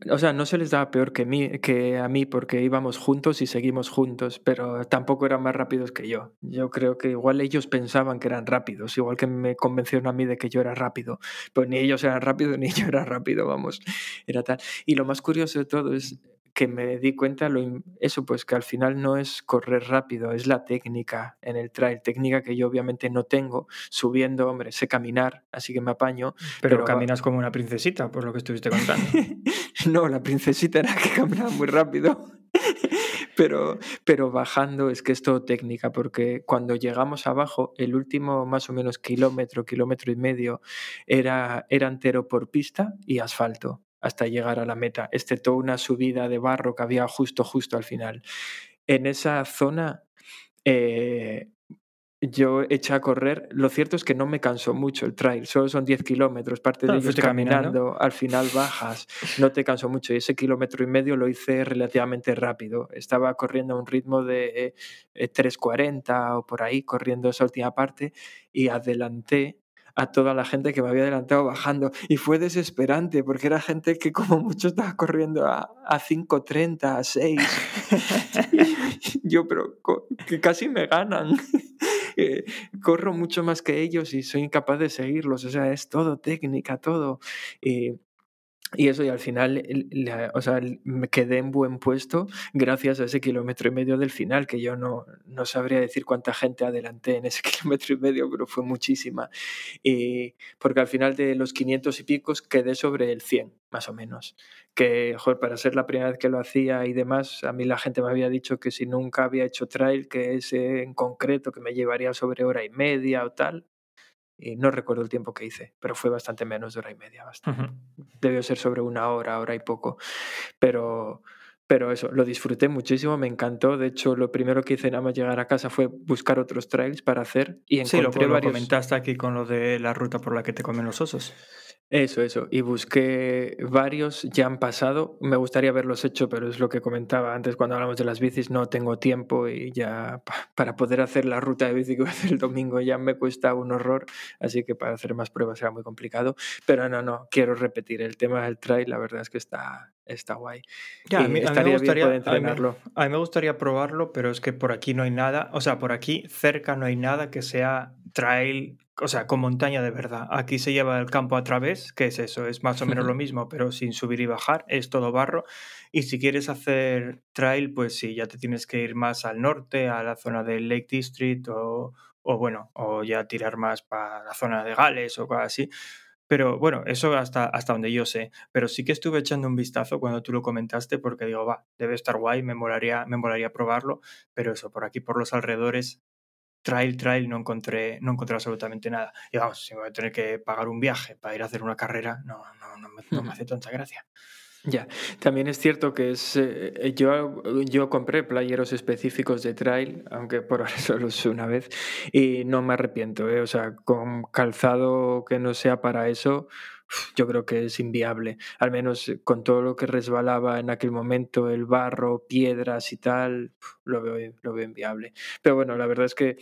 Speaker 3: O sea, no se les daba peor que, mí, que a mí porque íbamos juntos y seguimos juntos, pero tampoco eran más rápidos que yo. Yo creo que igual ellos pensaban que eran rápidos, igual que me convencieron a mí de que yo era rápido. Pero ni ellos eran rápidos ni yo era rápido, vamos. Era tal. Y lo más curioso de todo es que me di cuenta, lo, eso pues que al final no es correr rápido, es la técnica en el trail, técnica que yo obviamente no tengo, subiendo, hombre, sé caminar, así que me apaño.
Speaker 2: Pero, caminas como una princesita, por lo que estuviste contando.
Speaker 3: no, la princesita era que caminaba muy rápido. pero, pero bajando es que es todo técnica, porque cuando llegamos abajo, el último más o menos kilómetro, kilómetro y medio, era, era entero por pista y asfalto hasta llegar a la meta, excepto una subida de barro que había justo, justo al final. En esa zona eh, yo eché a correr. Lo cierto es que no me cansó mucho el trail, solo son 10 kilómetros, parte de ellos caminando, al final bajas, no te cansó mucho. Y ese kilómetro y medio lo hice relativamente rápido. Estaba corriendo a un ritmo de 3.40 eh, o por ahí, corriendo esa última parte, y adelanté a toda la gente que me había adelantado bajando. Y fue desesperante porque era gente que como mucho estaba corriendo a, a 5.30, a 6. yo, pero que casi me ganan. Eh, corro mucho más que ellos y soy incapaz de seguirlos. O sea, es todo técnica, todo. Y y eso, y al final, o sea, me quedé en buen puesto gracias a ese kilómetro y medio del final, que yo no, no sabría decir cuánta gente adelanté en ese kilómetro y medio, pero fue muchísima. Y porque al final de los 500 y picos quedé sobre el 100, más o menos. Que, joder, para ser la primera vez que lo hacía y demás, a mí la gente me había dicho que si nunca había hecho trail, que ese en concreto, que me llevaría sobre hora y media o tal, y no recuerdo el tiempo que hice, pero fue bastante menos de hora y media. Bastante. Debió ser sobre una hora, hora y poco. Pero, pero eso, lo disfruté muchísimo, me encantó. De hecho, lo primero que hice nada más llegar a casa fue buscar otros trails para hacer y encontré
Speaker 2: sí, lo,
Speaker 3: varios.
Speaker 2: comentaste aquí con lo de la ruta por la que te comen los osos.
Speaker 3: Eso, eso. Y busqué varios, ya han pasado. Me gustaría haberlos hecho, pero es lo que comentaba antes cuando hablamos de las bicis. No tengo tiempo y ya para poder hacer la ruta de bici que voy a hacer el domingo ya me cuesta un horror. Así que para hacer más pruebas será muy complicado. Pero no, no, quiero repetir. El tema del trail, la verdad es que está, está guay.
Speaker 2: Ya, a, mí, me gustaría, entrenarlo. A mí, me gustaría probarlo, pero es que por aquí no hay nada. O sea, por aquí cerca no hay nada que sea trail o sea, con montaña de verdad. Aquí se lleva el campo a través, que es eso, es más o menos lo mismo, pero sin subir y bajar, es todo barro. Y si quieres hacer trail, pues sí, ya te tienes que ir más al norte, a la zona del Lake District o, o bueno, o ya tirar más para la zona de Gales o cosas así. Pero bueno, eso hasta, hasta donde yo sé. Pero sí que estuve echando un vistazo cuando tú lo comentaste porque digo, va, debe estar guay, me molaría, me molaría probarlo. Pero eso, por aquí, por los alrededores, trail, trail, no encontré, no encontré absolutamente nada. Y vamos, si voy a tener que pagar un viaje para ir a hacer una carrera, no, no, no, me, no me hace tanta gracia.
Speaker 3: Ya, también es cierto que es eh, yo, yo compré playeros específicos de trail, aunque por ahora solo es una vez, y no me arrepiento, ¿eh? o sea, con calzado que no sea para eso, yo creo que es inviable, al menos eh, con todo lo que resbalaba en aquel momento, el barro, piedras y tal, lo veo, lo veo inviable. Pero bueno, la verdad es que,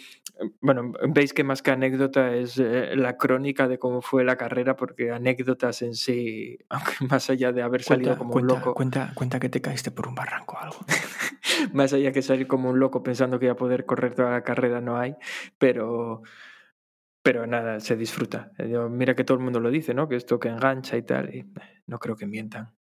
Speaker 3: bueno, veis que más que anécdota es eh, la crónica de cómo fue la carrera, porque anécdotas en sí, aunque más allá de haber salido como
Speaker 2: un
Speaker 3: loco.
Speaker 2: Cuenta, cuenta que te caíste por un barranco o algo.
Speaker 3: más allá que salir como un loco pensando que iba a poder correr toda la carrera, no hay, pero pero nada, se disfruta. Eh, mira que todo el mundo lo dice, ¿no? Que esto que engancha y tal, y no creo que mientan.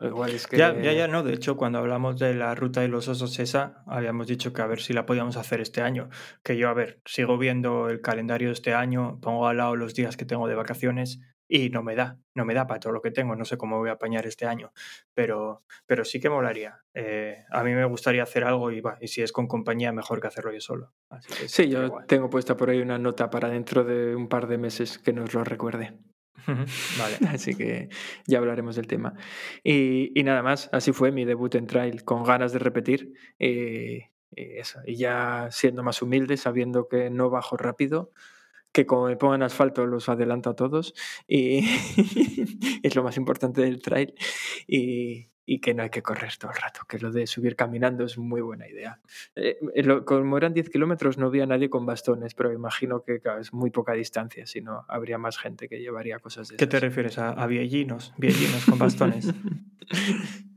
Speaker 3: Igual es que...
Speaker 2: Ya, ya, ya, no. De hecho, cuando hablamos de la ruta de los osos esa, habíamos dicho que a ver si la podíamos hacer este año. Que yo, a ver, sigo viendo el calendario de este año, pongo al lado los días que tengo de vacaciones y no me da, no me da para todo lo que tengo, no sé cómo voy a apañar este año, pero, pero sí que molaría. Eh, a mí me gustaría hacer algo y, y si es con compañía, mejor que hacerlo yo solo.
Speaker 3: sí, yo tengo puesta por ahí una nota para dentro de un par de meses que nos lo recuerde.
Speaker 2: vale.
Speaker 3: Así que ya hablaremos del tema. Y, y, nada más, así fue mi debut en trail, con ganas de repetir. y, eso. y ya siendo más humilde, sabiendo que no bajo rápido, que como me pongan asfalto los adelanto a todos y es lo más importante del trail y, y, que no hay que correr todo el rato, que lo de subir caminando es muy buena idea. Eh, como eran 10 kilómetros no había nadie con bastones, pero imagino que es muy poca distancia, si no habría más gente que llevaría cosas de
Speaker 2: ¿Qué te refieres a, a viejinos? Viejinos con bastones.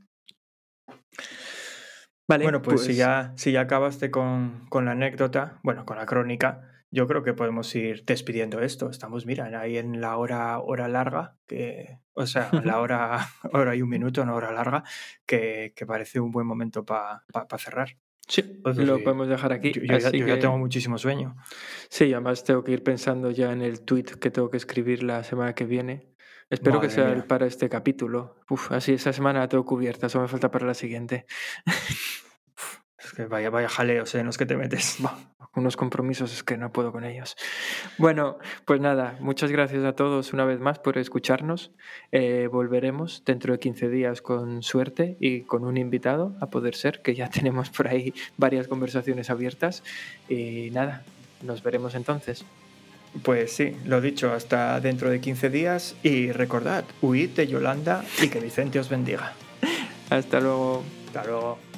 Speaker 2: Vale, bueno, pues, Si, pues ya, si ya acabaste con, con la anécdota, bueno, con la crónica, yo creo que podemos ir despidiendo esto. Estamos, mira, ahí en la hora, hora larga, que, o sea, la hora, hora y un minuto, una hora larga, que, que parece un buen momento para cerrar.
Speaker 3: Sí, lo podemos dejar aquí.
Speaker 2: Yo, ya, tengo muchísimo sueño.
Speaker 3: Sí, además tengo que ir pensando ya en el tweet que tengo que escribir la semana que viene. Espero que sea para este capítulo. Uf, así esa semana la tengo cubierta, eso me falta para la siguiente.
Speaker 2: Que vaya, vaya jaleos en los que te metes.
Speaker 3: unos compromisos es que no puedo con ellos. Bueno, pues nada, muchas gracias a todos una vez más por escucharnos. Eh, volveremos dentro de 15 días con suerte y con un invitado, a poder ser, que ya tenemos por ahí varias conversaciones abiertas. Y nada, nos veremos entonces.
Speaker 2: Pues sí, lo dicho, hasta dentro de 15 días y recordad, huid de Yolanda y que Vicente os bendiga.
Speaker 3: hasta luego.
Speaker 2: Hasta luego.